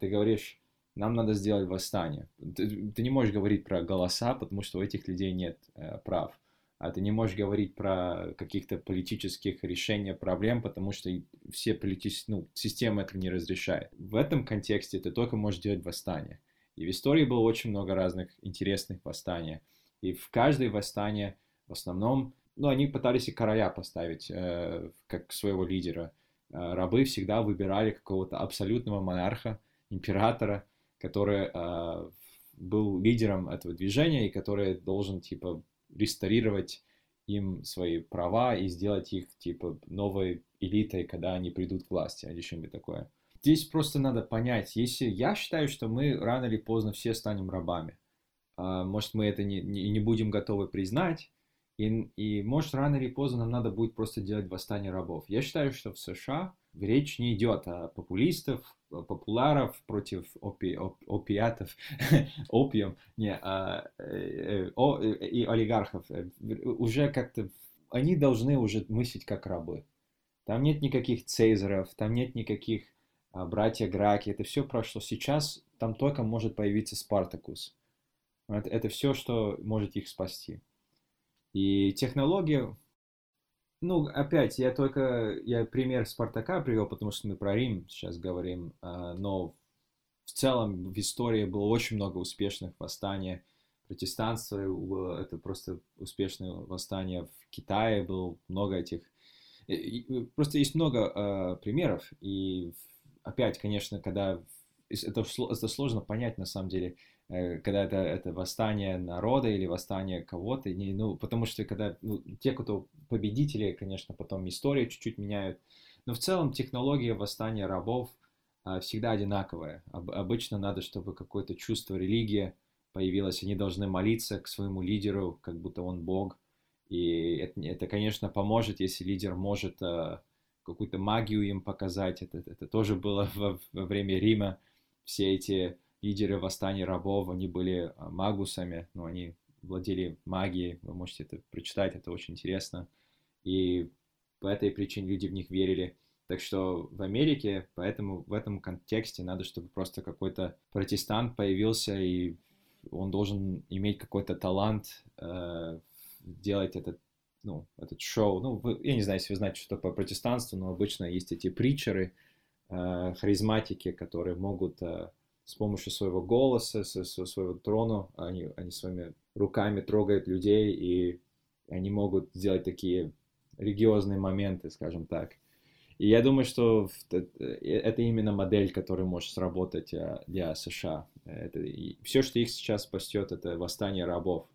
ты говоришь, нам надо сделать восстание. Ты, ты не можешь говорить про голоса, потому что у этих людей нет э, прав. А ты не можешь говорить про каких-то политических решений проблем, потому что все политические, ну, система это не разрешает. В этом контексте ты только можешь делать восстание. И в истории было очень много разных интересных восстаний. И в каждой восстание в основном, ну, они пытались и короля поставить э, как своего лидера. Э, рабы всегда выбирали какого-то абсолютного монарха, императора, который э, был лидером этого движения и который должен, типа, реставрировать им свои права и сделать их, типа, новой элитой, когда они придут к власти, или что-нибудь такое. здесь просто надо понять, если я считаю, что мы рано или поздно все станем рабами, а, может, мы это не, не, не будем готовы признать, и, и может, рано или поздно нам надо будет просто делать восстание рабов. Я считаю, что в США речь не идет о популистов, популяров против опи, оп, опиатов, опиум, не, а, э, о, э, и олигархов. Э, уже как-то они должны уже мыслить как рабы. Там нет никаких цезаров, там нет никаких а, братья Граки, это все прошло. Сейчас там только может появиться Спартакус. Это, это все, что может их спасти. И технология, ну, опять, я только, я пример Спартака привел, потому что мы про Рим сейчас говорим, а, но в целом в истории было очень много успешных восстаний. Протестанство это просто успешное восстание. В Китае было много этих. Просто есть много э, примеров. И опять, конечно, когда это, это сложно понять на самом деле, Э, когда это, это восстание народа или восстание кого-то, не, ну, потому что когда ну, те, кто победители, конечно, потом историю чуть-чуть меняют, но в целом технология восстания рабов а, всегда одинаковая. Об, обычно надо, чтобы какое-то чувство религии появилось, они должны молиться к своему лидеру, как будто он Бог, и это, это конечно, поможет, если лидер может а, какую-то магию им показать, это, это тоже было во, во время Рима, все эти лидеры восстания рабов, они были а, магусами, но они владели магией, вы можете это прочитать, это очень интересно. И по этой причине люди в них верили. Так что в Америке, поэтому в этом контексте надо, чтобы просто какой-то протестант появился, и он должен иметь какой-то талант э, делать этот, ну, этот шоу. Ну, вы, я не знаю, если вы знаете, что такое протестанство, но обычно есть эти притчеры, э, харизматики, которые могут э, с помощью своего голоса, своего трона, они, они своими руками трогают людей, и они могут сделать такие религиозные моменты, скажем так. И я думаю, что это именно модель, которая может сработать э, для США. Это, все, что их сейчас спасет, это восстание рабов.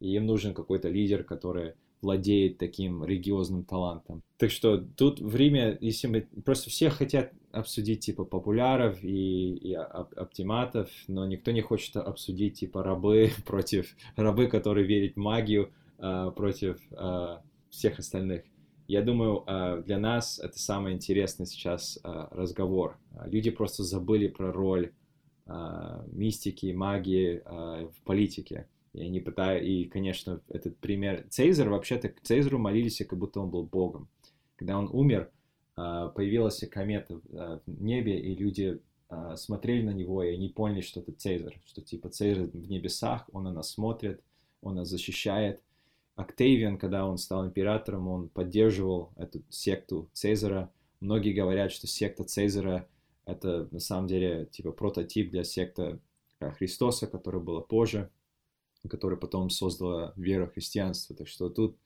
И им нужен какой-то лидер, который владеет таким религиозным талантом. Так что тут время, если мы просто все хотят обсудить типа популяров и, и оптиматов, но никто не хочет обсудить типа рабы против рабы, которые верят в магию э, против э, всех остальных. Я думаю, э, для нас это самый интересный сейчас разговор. Люди просто забыли про роль э, мистики, магии в политике. И они пытаются, и, конечно, этот пример... Цезарь, вообще-то, к Цезарю молились, как будто он был богом. Когда он умер, а, появилась комета а, в небе, и люди а, смотрели на него, и они поняли, что это Цезарь, что типа Цезарь в небесах, он на нас смотрит, он нас защищает. Октавиан, когда он стал императором, он поддерживал эту секту Цезаря. Многие говорят, что секта Цезаря это на самом деле типа прототип для секты Христоса, которая была позже которая потом создала веру христианства. Так что тут,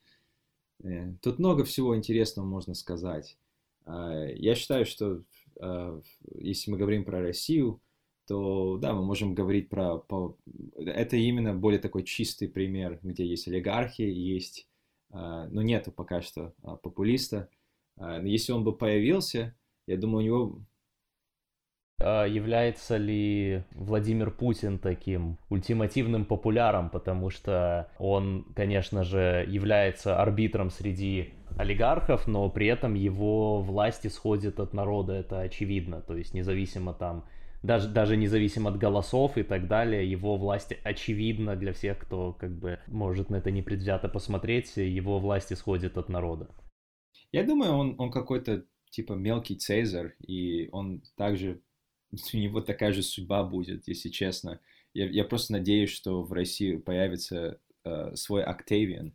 э, тут много всего интересного можно сказать. Э, я считаю, что э, если мы говорим про Россию, то да, мы можем говорить про... По, это именно более такой чистый пример, где есть олигархи, есть... Э, но нету пока что популиста. Э, если он бы появился, я думаю, у него а является ли Владимир Путин таким ультимативным популяром, потому что он, конечно же, является арбитром среди олигархов, но при этом его власть исходит от народа, это очевидно, то есть независимо там, даже, даже независимо от голосов и так далее, его власть очевидна для всех, кто как бы может на это непредвзято посмотреть, его власть исходит от народа. Я думаю, он, он какой-то типа мелкий Цезарь, и он также у него такая же судьба будет, если честно. Я, я просто надеюсь, что в России появится э, свой Октавиан.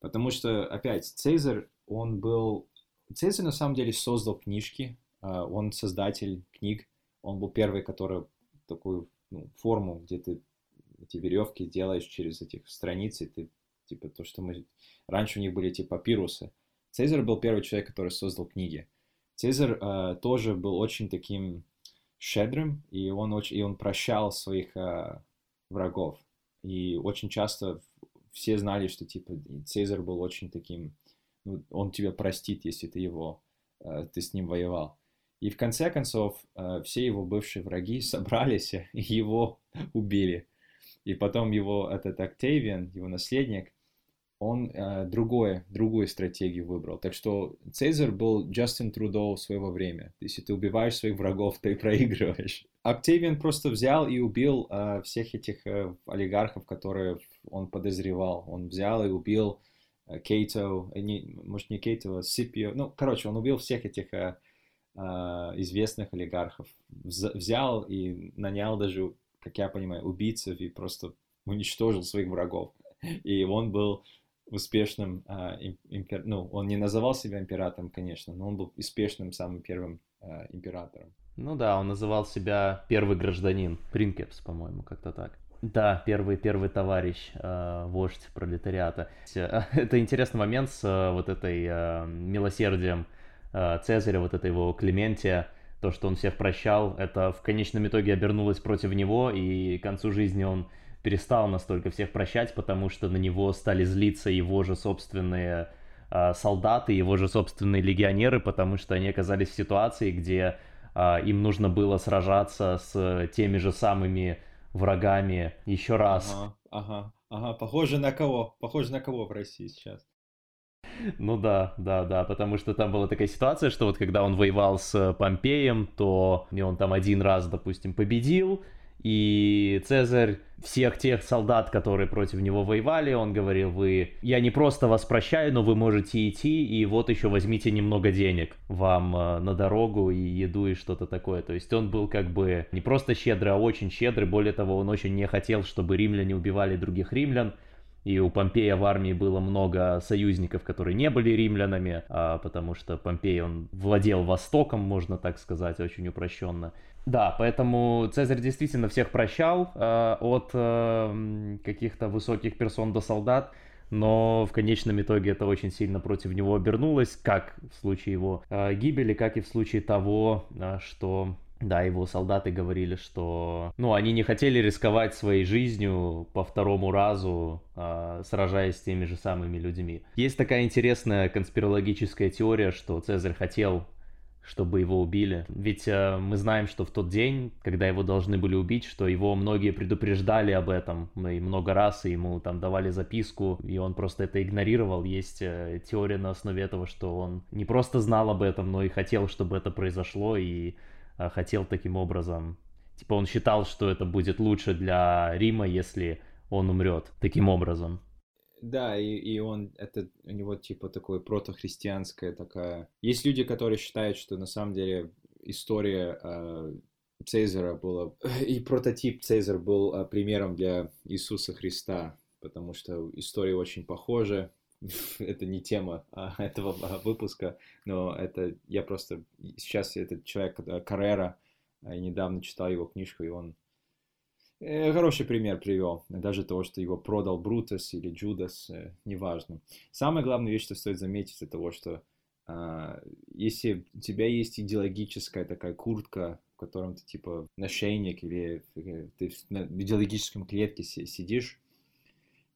Потому что, опять, Цезарь, он был... Цезарь на самом деле создал книжки, э, он создатель книг, он был первый, который такую ну, форму, где ты эти веревки делаешь через этих страниц, и ты, типа, то, что мы... Раньше у них были, типа, папирусы. Цезарь был первый человек, который создал книги. Цезарь э, тоже был очень таким щедрым, и он, очень, и он прощал своих э, врагов. И очень часто все знали, что типа Цезарь был очень таким, ну, он тебя простит, если ты его, э, ты с ним воевал. И в конце концов э, все его бывшие враги собрались и его убили. И потом его этот Октавиан, его наследник, он э, другое, другую стратегию выбрал. Так что Цезарь был Джастин Трудо своего времени. Если ты убиваешь своих врагов, ты проигрываешь. Октавиан просто взял и убил э, всех этих э, олигархов, которые он подозревал. Он взял и убил э, Кейто, э, не, может не Кейто, а Сипио. Ну, короче, он убил всех этих э, э, известных олигархов. Взял и нанял даже, как я понимаю, убийцев и просто уничтожил своих врагов. И он был успешным а, импер... ну, он не называл себя императором, конечно, но он был успешным самым первым а, императором. Ну да, он называл себя первый гражданин, Принкепс, по-моему, как-то так. Да, первый, первый товарищ, э, вождь пролетариата. Это интересный момент с э, вот этой э, милосердием э, Цезаря, вот этой его Клементия, то, что он всех прощал, это в конечном итоге обернулось против него, и к концу жизни он перестал настолько всех прощать, потому что на него стали злиться его же собственные э, солдаты, его же собственные легионеры, потому что они оказались в ситуации, где э, им нужно было сражаться с теми же самыми врагами еще раз. Ага, ага, ага. Похоже на кого? Похоже на кого в России сейчас? Ну да, да, да, потому что там была такая ситуация, что вот когда он воевал с Помпеем, то он там один раз, допустим, победил, и Цезарь всех тех солдат, которые против него воевали, он говорил, вы, я не просто вас прощаю, но вы можете идти, и вот еще возьмите немного денег вам э, на дорогу и еду и что-то такое. То есть он был как бы не просто щедрый, а очень щедрый. Более того, он очень не хотел, чтобы римляне убивали других римлян. И у Помпея в армии было много союзников, которые не были римлянами, а потому что Помпей, он владел Востоком, можно так сказать, очень упрощенно. Да, поэтому Цезарь действительно всех прощал э, от э, каких-то высоких персон до солдат, но в конечном итоге это очень сильно против него обернулось, как в случае его э, гибели, как и в случае того, э, что да, его солдаты говорили, что, ну, они не хотели рисковать своей жизнью по второму разу, э, сражаясь с теми же самыми людьми. Есть такая интересная конспирологическая теория, что Цезарь хотел чтобы его убили. Ведь э, мы знаем, что в тот день, когда его должны были убить, что его многие предупреждали об этом, и много раз и ему там давали записку, и он просто это игнорировал. Есть э, теория на основе этого, что он не просто знал об этом, но и хотел, чтобы это произошло, и хотел таким образом... Типа он считал, что это будет лучше для Рима, если он умрет таким образом. Да, и, и он, это у него типа такое протохристианская такая... Есть люди, которые считают, что на самом деле история э, Цезаря была... И прототип Цезаря был э, примером для Иисуса Христа, потому что история очень похожа. это не тема а, этого а, выпуска, но это я просто... Сейчас этот человек, Каррера, я недавно читал его книжку, и он Э, хороший пример привел, даже того, что его продал Брутус или Джудас, э, неважно. Самая главная вещь, что стоит заметить, это того, что а, если у тебя есть идеологическая такая куртка, в котором ты типа нашейник или э, ты в идеологическом клетке сидишь,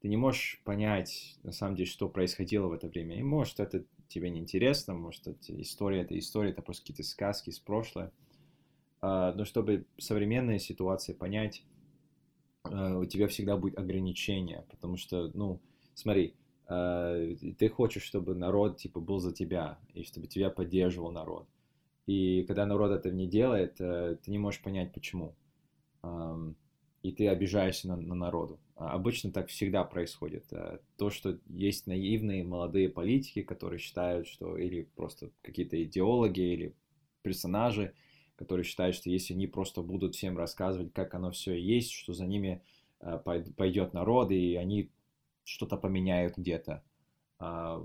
ты не можешь понять, на самом деле, что происходило в это время. И может это тебе не интересно, может это история, это история, это просто какие-то сказки из прошлого. А, но чтобы современные ситуации понять, Э, у тебя всегда будет ограничение, потому что, ну, смотри, э, ты хочешь, чтобы народ, типа, был за тебя, и чтобы тебя поддерживал народ. И когда народ это не делает, э, ты не можешь понять, почему. И ты обижаешься на, на народу. А обычно так всегда происходит. То, что есть наивные молодые политики, которые считают, что или просто какие-то идеологи, или персонажи, которые считают, что если они просто будут всем рассказывать, как оно все есть, что за ними э, пойдет народ, и они что-то поменяют где-то. А,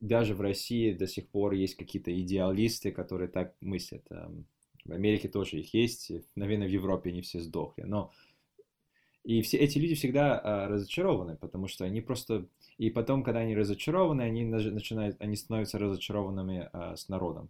даже в России до сих пор есть какие-то идеалисты, которые так мыслят. Эм, в Америке тоже их есть, наверное, в Европе они все сдохли. Но и все эти люди всегда а, разочарованы, потому что они просто... И потом, когда они разочарованы, они начинают, они становятся разочарованными а, с народом.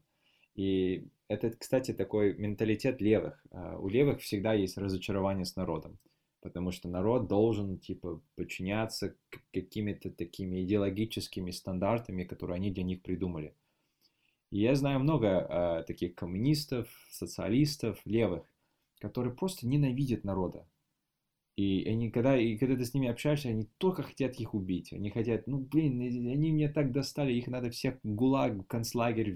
И это, кстати, такой менталитет левых. А, у левых всегда есть разочарование с народом, потому что народ должен, типа, подчиняться какими-то такими идеологическими стандартами, которые они для них придумали. И я знаю много э, таких коммунистов, социалистов, левых, которые просто ненавидят народа. И они, когда, и когда ты с ними общаешься, они только хотят их убить. Они хотят, ну, блин, они меня так достали, их надо всех ГУЛАГ, концлагерь,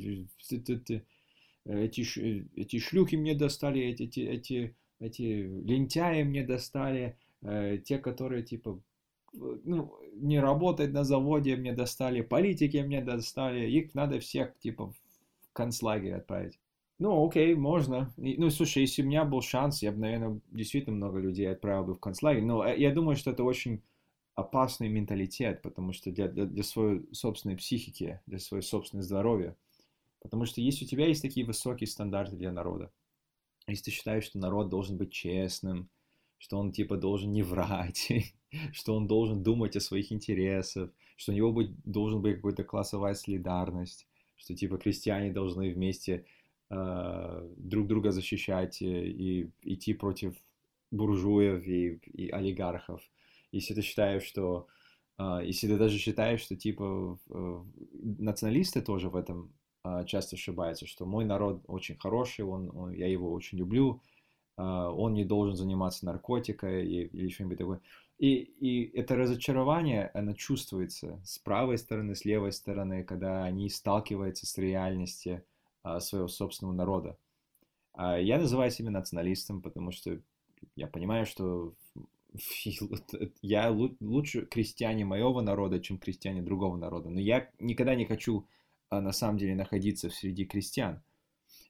эти, эти шлюхи мне достали, эти, эти, эти, эти лентяи мне достали, э, те, которые, типа, ну, не работают на заводе, мне достали, политики мне достали, их надо всех, типа, в концлагерь отправить. Ну, окей, можно. ну, слушай, если у меня был шанс, я бы, наверное, действительно много людей отправил бы в концлагерь. Но э, я думаю, что это очень опасный менталитет, потому что для, для, для своей собственной психики, для своего собственного здоровья. Потому что если у тебя есть такие высокие стандарты для народа, если ты считаешь, что народ должен быть честным, что он типа должен не врать, что он должен думать о своих интересах, что у него быть, должен быть какая-то классовая солидарность, что типа крестьяне должны вместе друг друга защищать и идти против буржуев и, и олигархов. Если ты считаешь, что э, если ты даже считаешь, что типа э, националисты тоже в этом э, часто ошибаются, что мой народ очень хороший, он, он, я его очень люблю, э, он не должен заниматься наркотикой или что-нибудь такое. И, и это разочарование, оно чувствуется с правой стороны, с левой стороны, когда они сталкиваются с реальностью своего собственного народа. А я называю себя националистом, потому что я понимаю, что я лучше крестьяне моего народа, чем крестьяне другого народа. Но я никогда не хочу а, на самом деле находиться среди крестьян.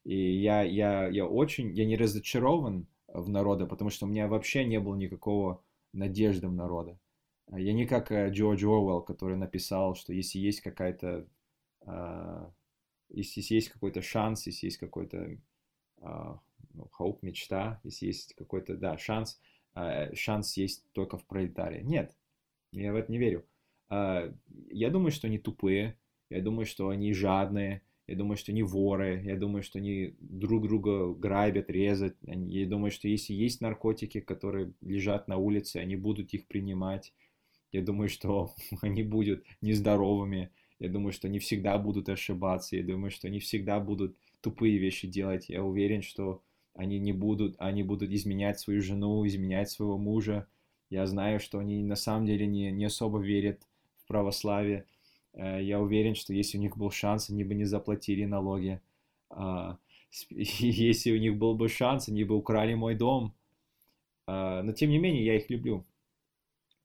И я, я, я очень, я не разочарован в народе, потому что у меня вообще не было никакого надеждам народа. А я не как э, Джордж Оруэлл, который написал, что если есть какая-то, если есть какой-то шанс, если есть какой-то uh, ну, hope, мечта, если есть какой-то, да, шанс, uh, шанс есть только в пролетарии. Нет, я в это не верю. Я думаю, что они тупые, я думаю, что они жадные, я думаю, что они воры, я думаю, что они друг друга грабят, резать. Я думаю, что если есть наркотики, которые лежат на улице, они будут их принимать. Я думаю, что они будут нездоровыми. Я думаю, что они всегда будут ошибаться. Я думаю, что они всегда будут тупые вещи делать. Я уверен, что они не будут, они будут изменять свою жену, изменять своего мужа. Я знаю, что они на самом деле не, не особо верят в православие. Э, я уверен, что если у них был шанс, они бы не заплатили налоги. А, если у них был бы шанс, они бы украли мой дом. А, но тем не менее, я их люблю.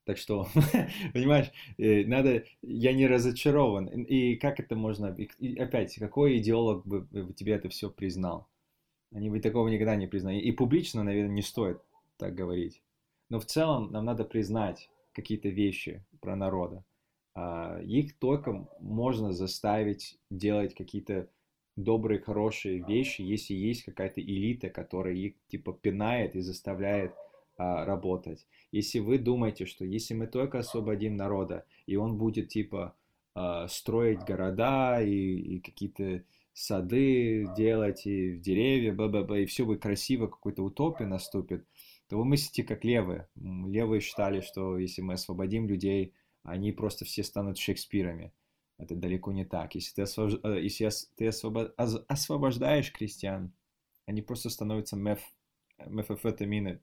Так что, понимаешь, э, надо, я не разочарован. И как это можно, и опять, какой идеолог бы тебе это все признал? Они бы такого никогда не признали. И публично, наверное, не стоит так говорить. Но в целом нам надо признать какие-то вещи про народа. А, их только можно заставить делать какие-то добрые, хорошие вещи, если есть какая-то элита, которая их типа пинает и заставляет а, работать. Если вы думаете, что если мы только освободим народа, и он будет типа а, строить города и, и какие-то сады делать, и деревья, бла -бла -бла, и все будет красиво, какой-то утопия наступит, то вы мыслите как левые. Левые считали, что если мы освободим людей, они просто все станут Шекспирами. Это далеко не так. Если ты, освобож... Э, если ты освобод... освобождаешь крестьян, они просто становятся меф... мефафетамины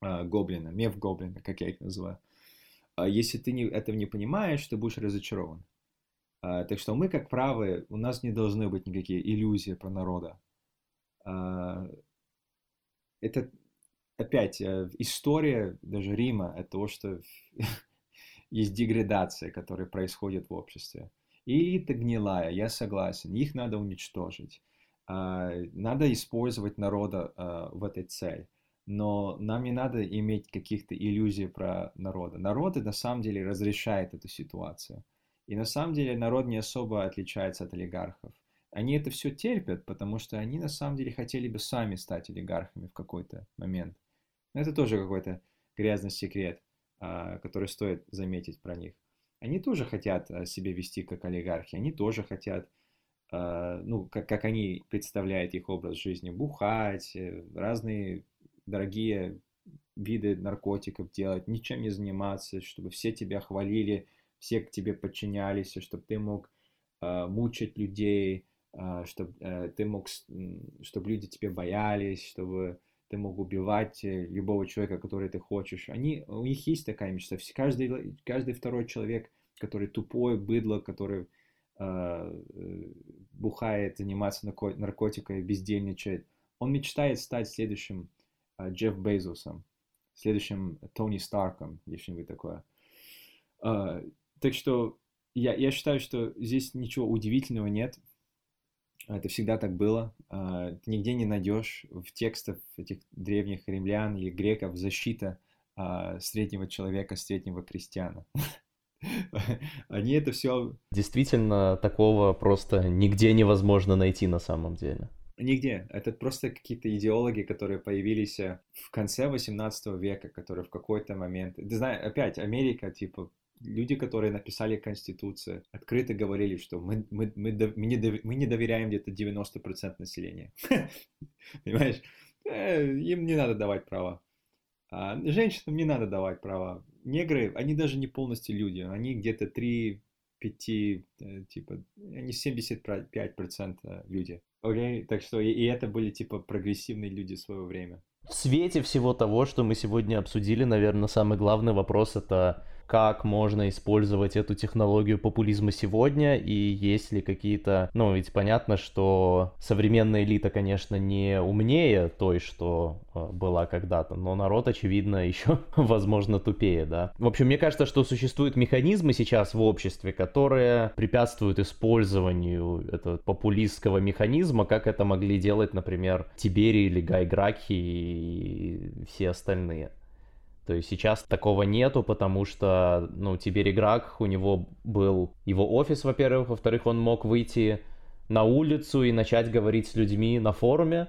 гоблина, меф гоблина, как я их называю. А если ты не, этого не понимаешь, ты будешь разочарован. А, так что мы, как правые, у нас не должны быть никакие иллюзии про народа. А, это опять э, история даже Рима, это то, что есть деградация, которая происходит в обществе. И это гнилая, я согласен, их надо уничтожить. А, надо использовать народа а, в этой цели. Но нам не надо иметь каких-то иллюзий про народа. Народы на самом деле разрешает эту ситуацию. И на самом деле народ не особо отличается от олигархов. Они это все терпят, потому что они на самом деле хотели бы сами стать олигархами в какой-то момент. Но это тоже какой-то грязный секрет. А, которые стоит заметить про них. Они тоже хотят а, себя вести как олигархи, они тоже хотят, а, ну, как, как они представляют их образ жизни, бухать, э, разные дорогие виды наркотиков делать, ничем не заниматься, чтобы все тебя хвалили, все к тебе подчинялись, чтобы ты мог мучить людей, чтобы э, ты мог, чтобы люди тебе боялись, чтобы ты мог убивать э, любого человека, который ты хочешь. Они, у них есть такая мечта. Каждый, каждый второй человек, который тупой, быдло, который э, бухает, занимается наркотиками, бездельничает, он мечтает стать следующим э, Джефф Безосом, следующим Тони Старком, или что-нибудь такое. Э, так что я, я считаю, что здесь ничего удивительного нет. Это всегда так было. А, ты нигде не найдешь в текстах этих древних римлян или греков защита а, среднего человека, среднего крестьяна. Они это все... Действительно, такого просто нигде невозможно найти на самом деле. Нигде. Это просто какие-то идеологи, которые появились э, в конце 18 века, которые в какой-то момент... Ты знаешь, опять, Америка, типа, люди, которые написали Конституцию, открыто говорили, что мы, мы, мы, мы, не, мы не доверяем где-то 90% населения. Понимаешь? Э, им не надо давать права. А женщинам не надо давать права. Негры, они даже не полностью люди. Они где-то 3, 5, э, типа, они 75% люди. Окей? Okay? Так что и, и это были, типа, прогрессивные люди в свое время. В свете всего того, что мы сегодня обсудили, наверное, самый главный вопрос это как можно использовать эту технологию популизма сегодня, и есть ли какие-то... Ну, ведь понятно, что современная элита, конечно, не умнее той, что э, была когда-то, но народ, очевидно, еще, возможно, тупее, да. В общем, мне кажется, что существуют механизмы сейчас в обществе, которые препятствуют использованию этого популистского механизма, как это могли делать, например, Тибери или Гай Гракхи и все остальные. То есть сейчас такого нету, потому что, ну, Тибери Грак, у него был его офис, во-первых, во-вторых, он мог выйти на улицу и начать говорить с людьми на форуме,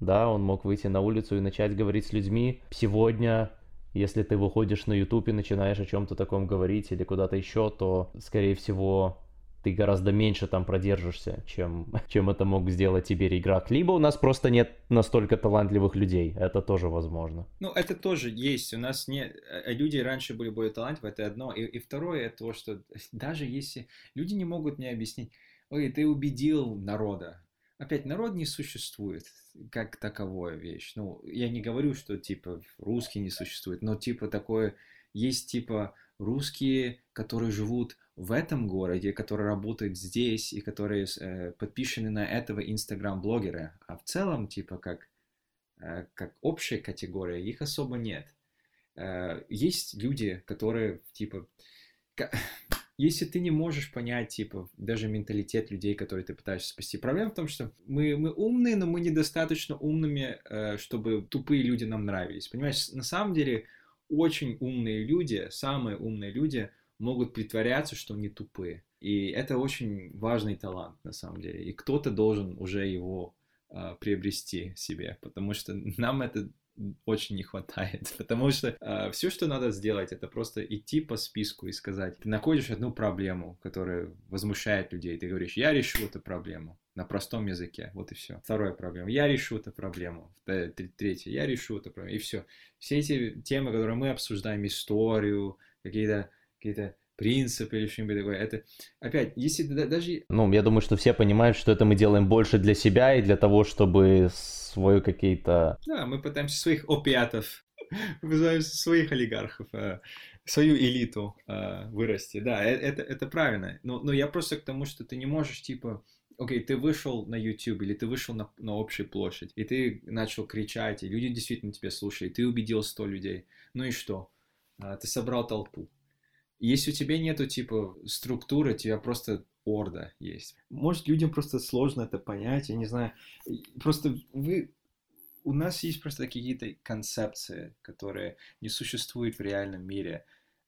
да, он мог выйти на улицу и начать говорить с людьми. Сегодня, если ты выходишь на YouTube и начинаешь о чем-то таком говорить или куда-то еще, то, скорее всего, ты гораздо меньше там продержишься, чем, чем это мог сделать тебе игрок. Либо у нас просто нет настолько талантливых людей, это тоже возможно. Ну, это тоже есть, у нас не... Э, люди раньше были более талантливы, это одно. И, и второе, это то, что даже если... Люди не могут мне объяснить, ой, ты убедил народа. Опять, народ не существует как таковая вещь. Ну, я не говорю, что, типа, русский не существует, но, типа, такое... Есть, типа, русские, которые живут в этом городе, которые работают здесь и которые э, подписаны на этого инстаграм-блогера. А в целом, типа, как, э, как общая категория, их особо нет. Э, есть люди, которые, типа, если ты не можешь понять, типа, даже менталитет людей, которые ты пытаешься спасти, проблема в том, что мы, мы умные, но мы недостаточно умными, э, чтобы тупые люди нам нравились. Понимаешь, на самом деле очень умные люди, самые умные люди могут притворяться, что они тупые. И это очень важный талант на самом деле. И кто-то должен уже его э, приобрести себе, потому что нам это очень не хватает, потому что э, все, что надо сделать, это просто идти по списку и сказать, ты находишь одну проблему, которая возмущает людей, ты говоришь, я решу эту проблему на простом языке, вот и все. Вторая проблема, я решу эту проблему. Третья, я решу эту проблему, и все. Все эти темы, которые мы обсуждаем, историю, какие-то какие-то принципы или что-нибудь такое. Это, опять, если даже... Ну, я думаю, что все понимают, что это мы делаем больше для себя и для того, чтобы свою какие-то... Да, мы пытаемся своих опиатов, вызываем своих олигархов, э, свою элиту э, вырасти. Да, э, это, это правильно. Но, но я просто к тому, что ты не можешь, типа, окей, okay, ты вышел на YouTube или ты вышел на, на общую площадь, и ты начал кричать, и люди действительно тебя слушали, ты убедил 100 людей. Ну и что? Ты собрал толпу. Если у тебя нету, типа, структуры, у тебя просто орда есть. Может, людям просто сложно это понять, я не знаю. Просто вы... У нас есть просто какие-то концепции, которые не существуют в реальном мире.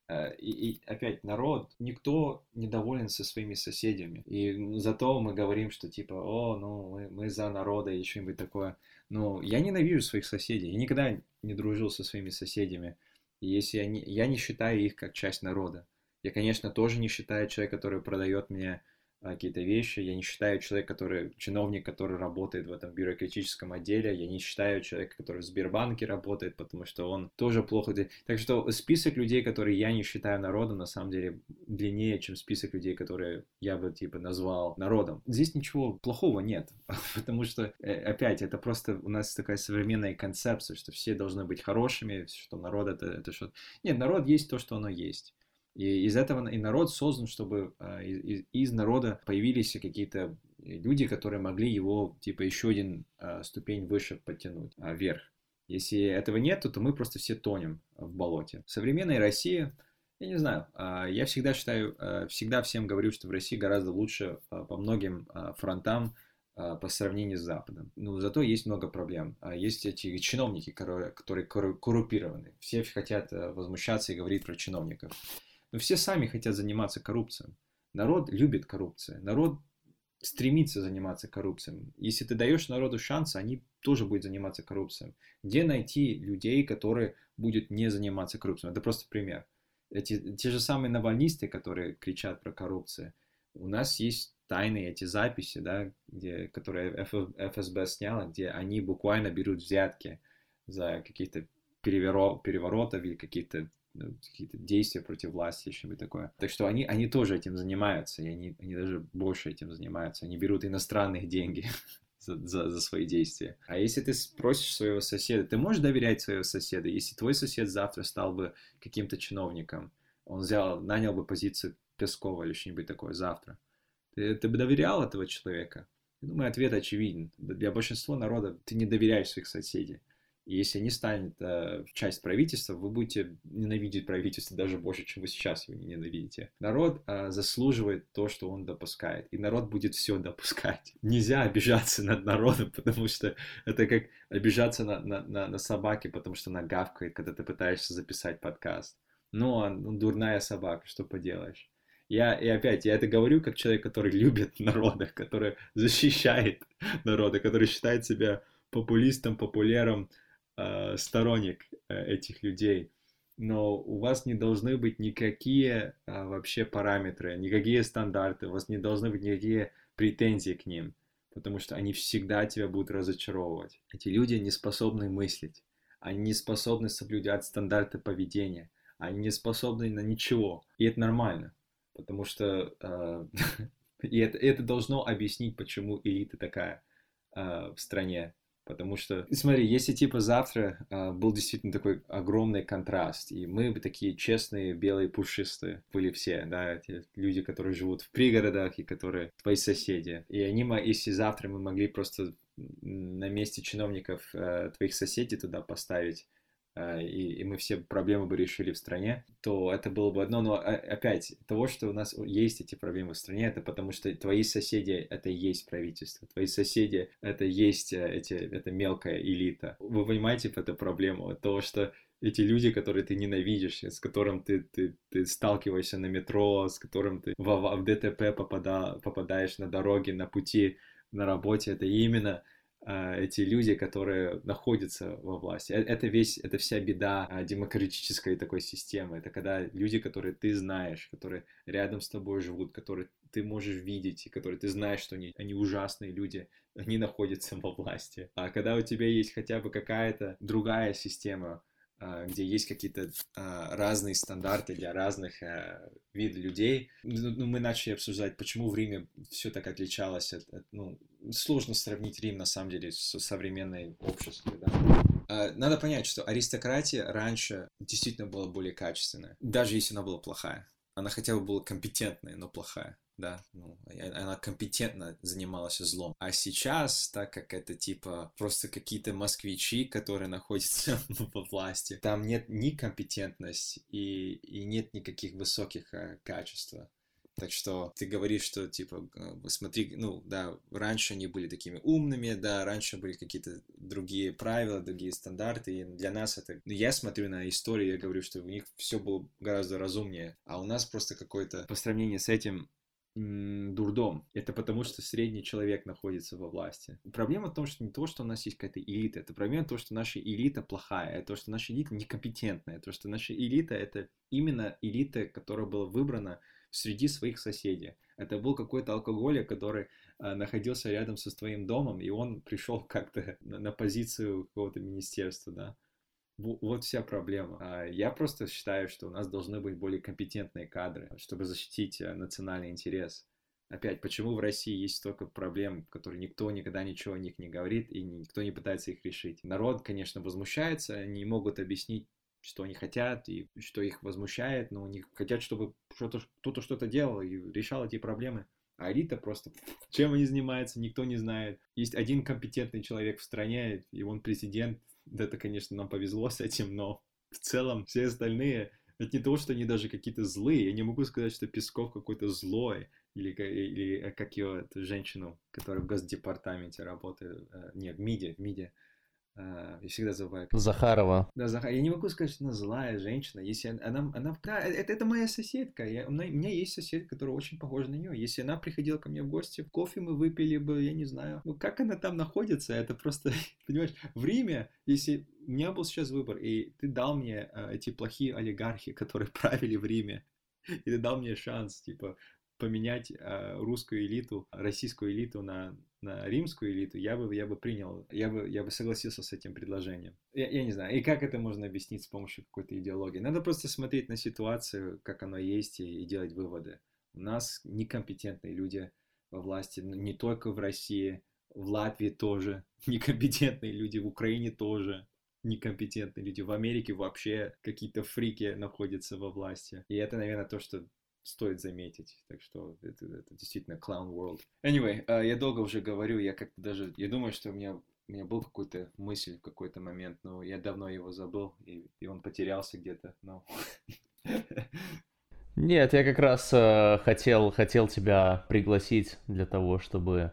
Э, и, и опять, народ, никто недоволен со своими соседями. И зато мы говорим, что типа, о, ну, мы, мы за народа и что-нибудь такое. Но я ненавижу своих соседей. Я никогда не дружил со своими соседями. Если я не, я не считаю их как часть народа. Я, конечно, тоже не считаю человека, который продает мне какие-то вещи. Я не считаю человека, который чиновник, который работает в этом бюрократическом отделе. Я не считаю человека, который в Сбербанке работает, потому что он тоже плохо. Так что список людей, которые я не считаю народом, на самом деле длиннее, чем список людей, которые я бы типа назвал народом. Здесь ничего плохого нет, потому что э, опять это просто у нас такая современная концепция, что все должны быть хорошими, что народ это, это что. Нет, народ есть то, что оно есть. И из этого и народ создан, чтобы а, из, народа появились какие-то люди, которые могли его, типа, еще один а, ступень выше подтянуть, а, вверх. Если этого нет, то мы просто все тонем в болоте. В современной России, я не знаю, я всегда считаю, всегда всем говорю, что в России гораздо лучше по многим фронтам по сравнению с Западом. Но зато есть много проблем. Есть эти чиновники, которые, которые. Все хотят возмущаться и говорить про чиновников. Но все сами хотят заниматься коррупцией. Народ любит коррупцию. Народ стремится заниматься коррупцией. Если ты даешь народу шанс, они тоже будут заниматься коррупцией. Где найти людей, которые будут не заниматься коррупцией? Это просто пример. Эти, те же самые навальнисты, которые кричат про коррупцию. У нас есть тайные эти записи, да, где, которые ФСБ сняла, где они буквально берут взятки за каких-то переворотов или каких-то какие-то действия против власти что-нибудь такое. Так что они, они тоже этим занимаются, и они, они даже больше этим занимаются. Они берут иностранных деньги за, за, за свои действия. А если ты спросишь своего соседа, ты можешь доверять своего соседа? Если твой сосед завтра стал бы каким-то чиновником, он взял, нанял бы позицию Пескова или что-нибудь такое завтра, ты, ты бы доверял этого человека? Я думаю, ответ очевиден. Для большинства народа ты не доверяешь своих соседей. Если они станут э, часть правительства, вы будете ненавидеть правительство даже больше, чем вы сейчас его ненавидите. Народ э, заслуживает то, что он допускает, и народ будет все допускать. Нельзя обижаться над народом, потому что это как обижаться на, на, на, на собаке, потому что она гавкает, когда ты пытаешься записать подкаст. Ну, ну дурная собака, что поделаешь. Я, и опять, я это говорю как человек, который любит народа, который защищает народа, который считает себя популистом, популяром, э, сторонник э, этих людей. Но у вас не должны быть никакие э, вообще параметры, никакие стандарты, у вас не должны быть никакие претензии к ним, потому что они всегда тебя будут разочаровывать. Эти люди не способны мыслить, они не способны соблюдать стандарты поведения, они не способны на ничего. И это нормально, потому что э, и это, это должно объяснить, почему элита такая э, в стране. Потому что, смотри, если типа завтра э, был действительно такой огромный контраст, и мы бы такие честные, белые, пушистые были все, да, эти люди, которые живут в пригородах и которые твои соседи. И они, если завтра мы могли просто на месте чиновников э, твоих соседей туда поставить и, и мы все проблемы бы решили в стране, то это было бы одно. Но а, опять, того, что у нас есть эти проблемы в стране, это потому что твои соседи — это и есть правительство. Твои соседи — это есть э, эти, это мелкая элита. Вы понимаете эту проблему? Того, что эти люди, которые ты ненавидишь, с которым ты, ты, ты сталкиваешься на метро, с которым ты в, в ДТП попада, попадаешь на дороге, на пути, на работе, это именно а, эти люди, которые находятся во власти. Э, это весь, это вся беда а, демократической такой системы. Это когда люди, которые ты знаешь, которые рядом с тобой живут, которые ты можешь видеть, и которые ты знаешь, что они, они ужасные люди, они находятся во власти. А когда у тебя есть хотя бы какая-то другая система, а, где есть какие-то разные стандарты для разных видов людей. Ну, ну, мы начали обсуждать, почему в Риме все так отличалось от, от ну, сложно сравнить Рим, на самом деле, с современной обществом. Да? А, надо понять, что аристократия раньше действительно была более качественная, даже если она была плохая. Она хотя бы была компетентная, но плохая. Да, ну, она компетентно занималась злом. А сейчас, так как это типа просто какие-то москвичи, которые находятся во власти, там нет ни компетентности и, и нет никаких высоких э, качеств. Так что ты говоришь, что, типа, э, смотри, ну, да, раньше они были такими умными, да, раньше были какие-то другие правила, другие стандарты, и для нас это... Ну, я смотрю на историю, я говорю, что у них все было гораздо разумнее, а у нас просто какое-то, по сравнению с этим, дурдом. Это потому, что средний человек находится во власти. Проблема в том, что не то, что у нас есть какая-то элита, это проблема в том, что наша элита плохая, это то, что наша элита некомпетентная, то, что наша элита это именно элита, которая была выбрана среди своих соседей. Это был какой-то алкоголик, который э, находился рядом со твоим домом, и он пришел как-то на, на позицию какого-то министерства, да. Вот вся проблема. А я просто считаю, что у нас должны быть более компетентные кадры, чтобы защитить э, национальный интерес. Опять, почему в России есть столько проблем, которые никто никогда ничего о них не говорит, и никто не пытается их решить. Народ, конечно, возмущается, они могут объяснить, что они хотят и что их возмущает, но они хотят, чтобы кто-то что-то делал и решал эти проблемы. А элита просто, чем они занимаются, никто не знает. Есть один компетентный человек в стране, и он президент, это, конечно, нам повезло с этим, но в целом все остальные, это не то, что они даже какие-то злые. Я не могу сказать, что Песков какой-то злой. Или, или э, как ее, эту женщину, которая в Госдепартаменте работает. Э, нет, в МИДе, в МИДе я всегда забываю. Захарова. Да, Захар. Я не могу сказать, что она злая женщина. Если она, она, да, э, это, это моя соседка. Я, у, меня, у меня есть соседка, которая очень похожа на нее. Если она приходила ко мне в гости, кофе мы выпили бы, я не знаю. Ну, как она там находится, это просто, понимаешь, в Риме, если у меня был сейчас выбор, и ты дал мне э, эти плохие олигархи, которые правили в Риме, и ты дал мне шанс, типа, поменять э, русскую элиту, российскую элиту на, на римскую элиту, я бы, я бы принял, я бы, я бы согласился с этим предложением. Я, я не знаю, и как это можно объяснить с помощью какой-то идеологии? Надо просто смотреть на ситуацию, как оно есть, и, и делать выводы. У нас некомпетентные люди во власти, не только в России, в Латвии тоже некомпетентные люди, в Украине тоже некомпетентные люди, в Америке вообще какие-то фрики находятся во власти. И это, наверное, то, что стоит заметить. Так что это, это действительно clown world. Anyway, uh, я долго уже говорю, я как-то даже, я думаю, что у меня, у меня был какой-то мысль в какой-то момент, но я давно его забыл, и, и он потерялся где-то, но... Нет, я как раз э, хотел, хотел тебя пригласить для того, чтобы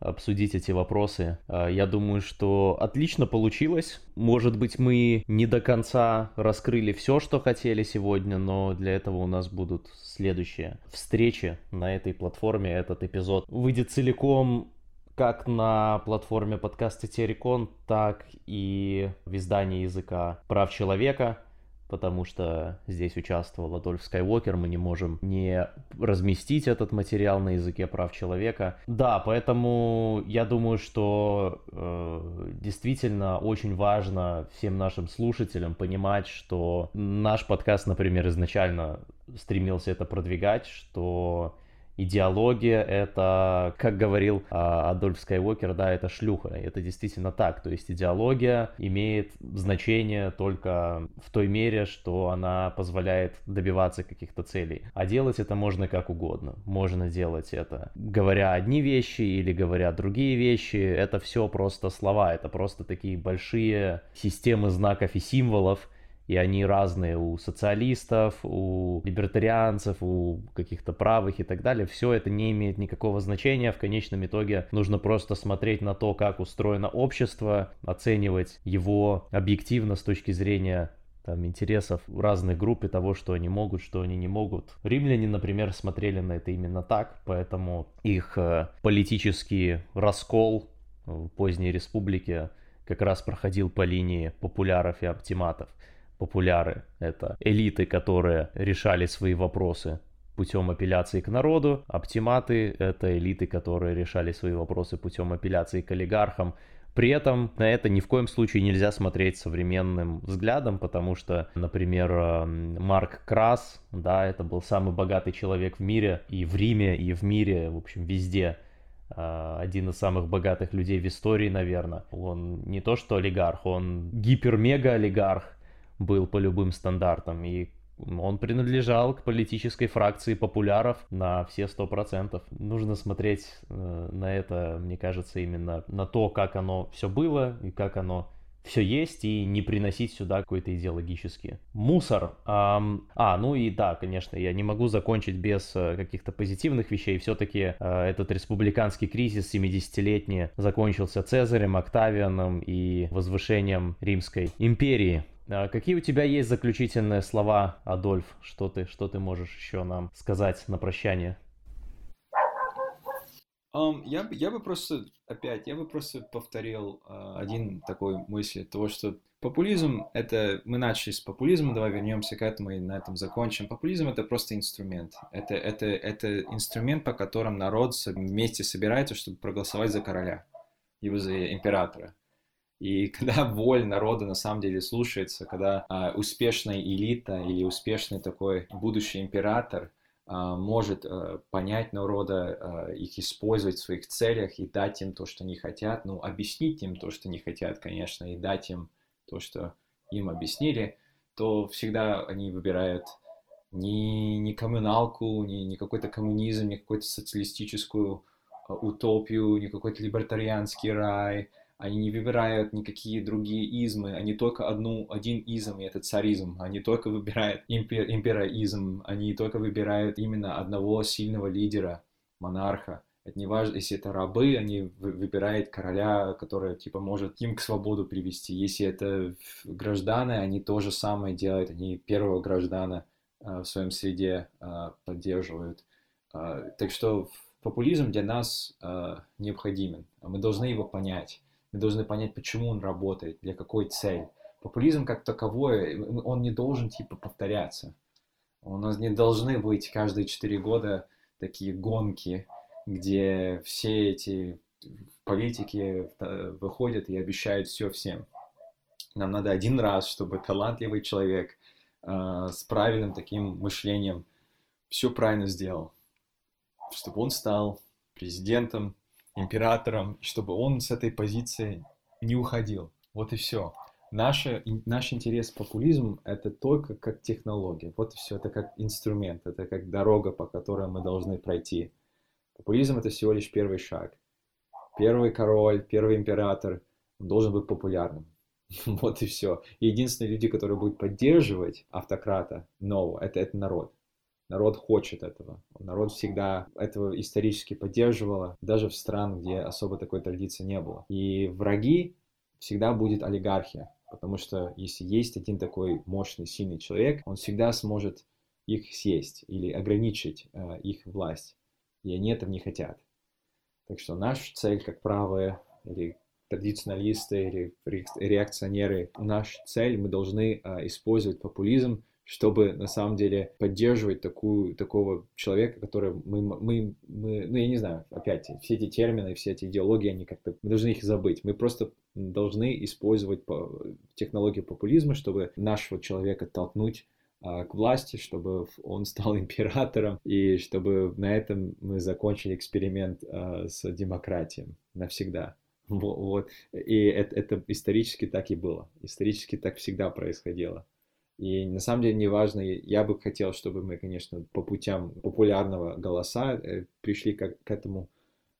обсудить эти вопросы. А, я думаю, что отлично получилось. Может быть, мы не до конца раскрыли все, что хотели сегодня, но для этого у нас будут следующие встречи на этой платформе. Этот эпизод выйдет целиком как на платформе подкаста Терекон, так и в издании языка прав человека потому что здесь участвовал Адольф Скайуокер, мы не можем не разместить этот материал на языке прав человека. Да, поэтому я думаю, что э, действительно очень важно всем нашим слушателям понимать, что наш подкаст, например, изначально стремился это продвигать, что идеология это, как говорил а, Адольф Скайуокер, да, это шлюха. Это действительно так. То есть идеология имеет значение только в той мере, что она позволяет добиваться каких-то целей. А делать это можно как угодно. Можно делать это говоря одни вещи или говоря другие вещи. Это все просто слова. Это просто такие большие системы знаков и символов, и они разные у социалистов, у либертарианцев, у каких-то правых и так далее. Все это не имеет никакого значения. В конечном итоге нужно просто смотреть на то, как устроено общество, оценивать его объективно с точки зрения там, интересов разных групп и того, что они могут, что они не могут. Римляне, например, смотрели на это именно так, поэтому их э, политический раскол в поздней республике как раз проходил по линии популяров и оптиматов популяры. Это элиты, которые решали свои вопросы путем апелляции к народу. Оптиматы — это элиты, которые решали свои вопросы путем апелляции к олигархам. При этом на это ни в коем случае нельзя смотреть современным взглядом, потому что, например, эм, Марк Крас, да, это был самый богатый человек в мире, и в Риме, и в мире, в общем, везде э, один из самых богатых людей в истории, наверное. Он не то что олигарх, он гипер-мега-олигарх, был по любым стандартам. И он принадлежал к политической фракции популяров на все сто процентов. Нужно смотреть э, на это, мне кажется, именно на то, как оно все было и как оно все есть, и не приносить сюда какой-то идеологический мусор. Эм, а, ну и да, конечно, я не могу закончить без э, каких-то позитивных вещей. Все-таки э, этот республиканский кризис 70-летний закончился Цезарем, Октавианом и возвышением Римской империи. А какие у тебя есть заключительные слова, Адольф? Что ты, что ты можешь еще нам сказать на прощание? Um, я, я бы просто, опять, я бы просто повторил uh, один такой мысль, того, что популизм — это... Мы начали с популизма, давай вернемся к этому и на этом закончим. Популизм — это просто инструмент. Это, это, это инструмент, по которому народ вместе собирается, чтобы проголосовать за короля, либо за императора. И когда воль народа на самом деле слушается, когда а, успешная элита или успешный такой будущий император может а, понять народа, а, их использовать в своих целях и дать им то, что они хотят, ну, объяснить им то, что они хотят, конечно, и дать им то, что им объяснили, то всегда они выбирают не, не коммуналку, не, не какой-то коммунизм, не какую-то социалистическую утопию, не какой-то либертарианский рай, они не выбирают никакие другие измы, они только одну, один изм, и это царизм. Они только выбирают импер, импераизм, они только выбирают именно одного сильного лидера, монарха. Это не важно, если это рабы, они выбирают короля, который, типа, может им к свободу привести. Если это граждане, они то же самое делают. Они первого граждана э, в своем среде э, поддерживают. Э, так что популизм для нас э, необходимен. Мы должны его понять. Мы должны понять, почему он работает, для какой цели. Популизм как таковой, он не должен типа повторяться. У нас не должны быть каждые четыре года такие гонки, где все эти политики э, выходят и обещают все всем. Нам надо один раз, чтобы талантливый человек э, с правильным таким мышлением все правильно сделал, чтобы он стал президентом императором, чтобы он с этой позиции не уходил. Вот и все. Наш, наш интерес к популизму это только как технология. Вот и все. Это как инструмент, это как дорога, по которой мы должны пройти. Популизм это всего лишь первый шаг. Первый король, первый император должен быть популярным. Вот и все. единственные люди, которые будут поддерживать автократа нового, это, это народ. Народ хочет этого. Народ всегда этого исторически поддерживал, даже в странах, где особо такой традиции не было. И враги всегда будет олигархия, потому что если есть один такой мощный, сильный человек, он всегда сможет их съесть или ограничить э, их власть. И они этого не хотят. Так что наша цель, как правые или традиционалисты или реакционеры, наша цель, мы должны э, использовать популизм чтобы на самом деле поддерживать такую, такого человека, который мы, мы, мы, ну я не знаю, опять, все эти термины, все эти идеологии, они как-то, мы должны их забыть. Мы просто должны использовать технологию популизма, чтобы нашего человека толкнуть а, к власти, чтобы он стал императором, и чтобы на этом мы закончили эксперимент а, с демократией навсегда. Вот. И это, это исторически так и было. Исторически так всегда происходило. И на самом деле неважно, я бы хотел, чтобы мы, конечно, по путям популярного голоса э, пришли к, к этому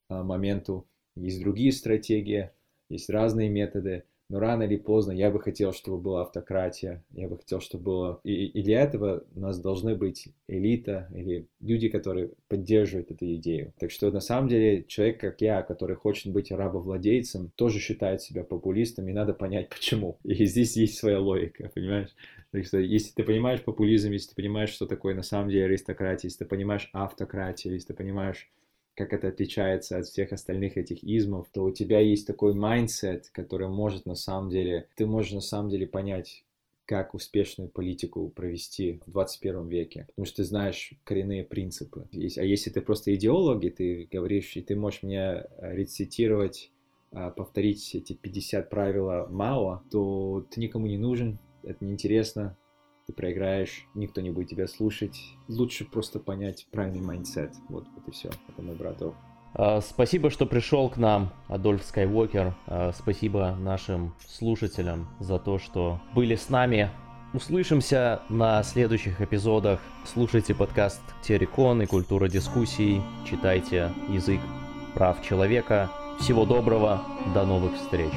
а, моменту. Есть другие стратегии, есть разные методы, но рано или поздно я бы хотел, чтобы была автократия, я бы хотел, чтобы было... И, и для этого у нас должны быть элита или люди, которые поддерживают эту идею. Так что на самом деле человек, как я, который хочет быть рабовладельцем, тоже считает себя популистом, и надо понять, почему. И здесь есть своя логика, понимаешь? Так что если ты понимаешь популизм, если ты понимаешь, что такое на самом деле аристократия, если ты понимаешь автократию, если ты понимаешь как это отличается от всех остальных этих измов, то у тебя есть такой mindset, который может на самом деле, ты можешь на самом деле понять, как успешную политику провести в 21 веке, потому что ты знаешь коренные принципы. А если ты просто идеолог, и ты говоришь, и ты можешь мне рецитировать, а, повторить эти 50 правила Мао, то ты никому не нужен, это неинтересно, ты проиграешь, никто не будет тебя слушать. Лучше просто понять правильный mindset. Вот, вот и все. Это мой браток. А, спасибо, что пришел к нам, Адольф Скайуокер. А, спасибо нашим слушателям за то, что были с нами. Услышимся на следующих эпизодах. Слушайте подкаст Террикон и Культура дискуссий. Читайте язык прав человека. Всего доброго. До новых встреч.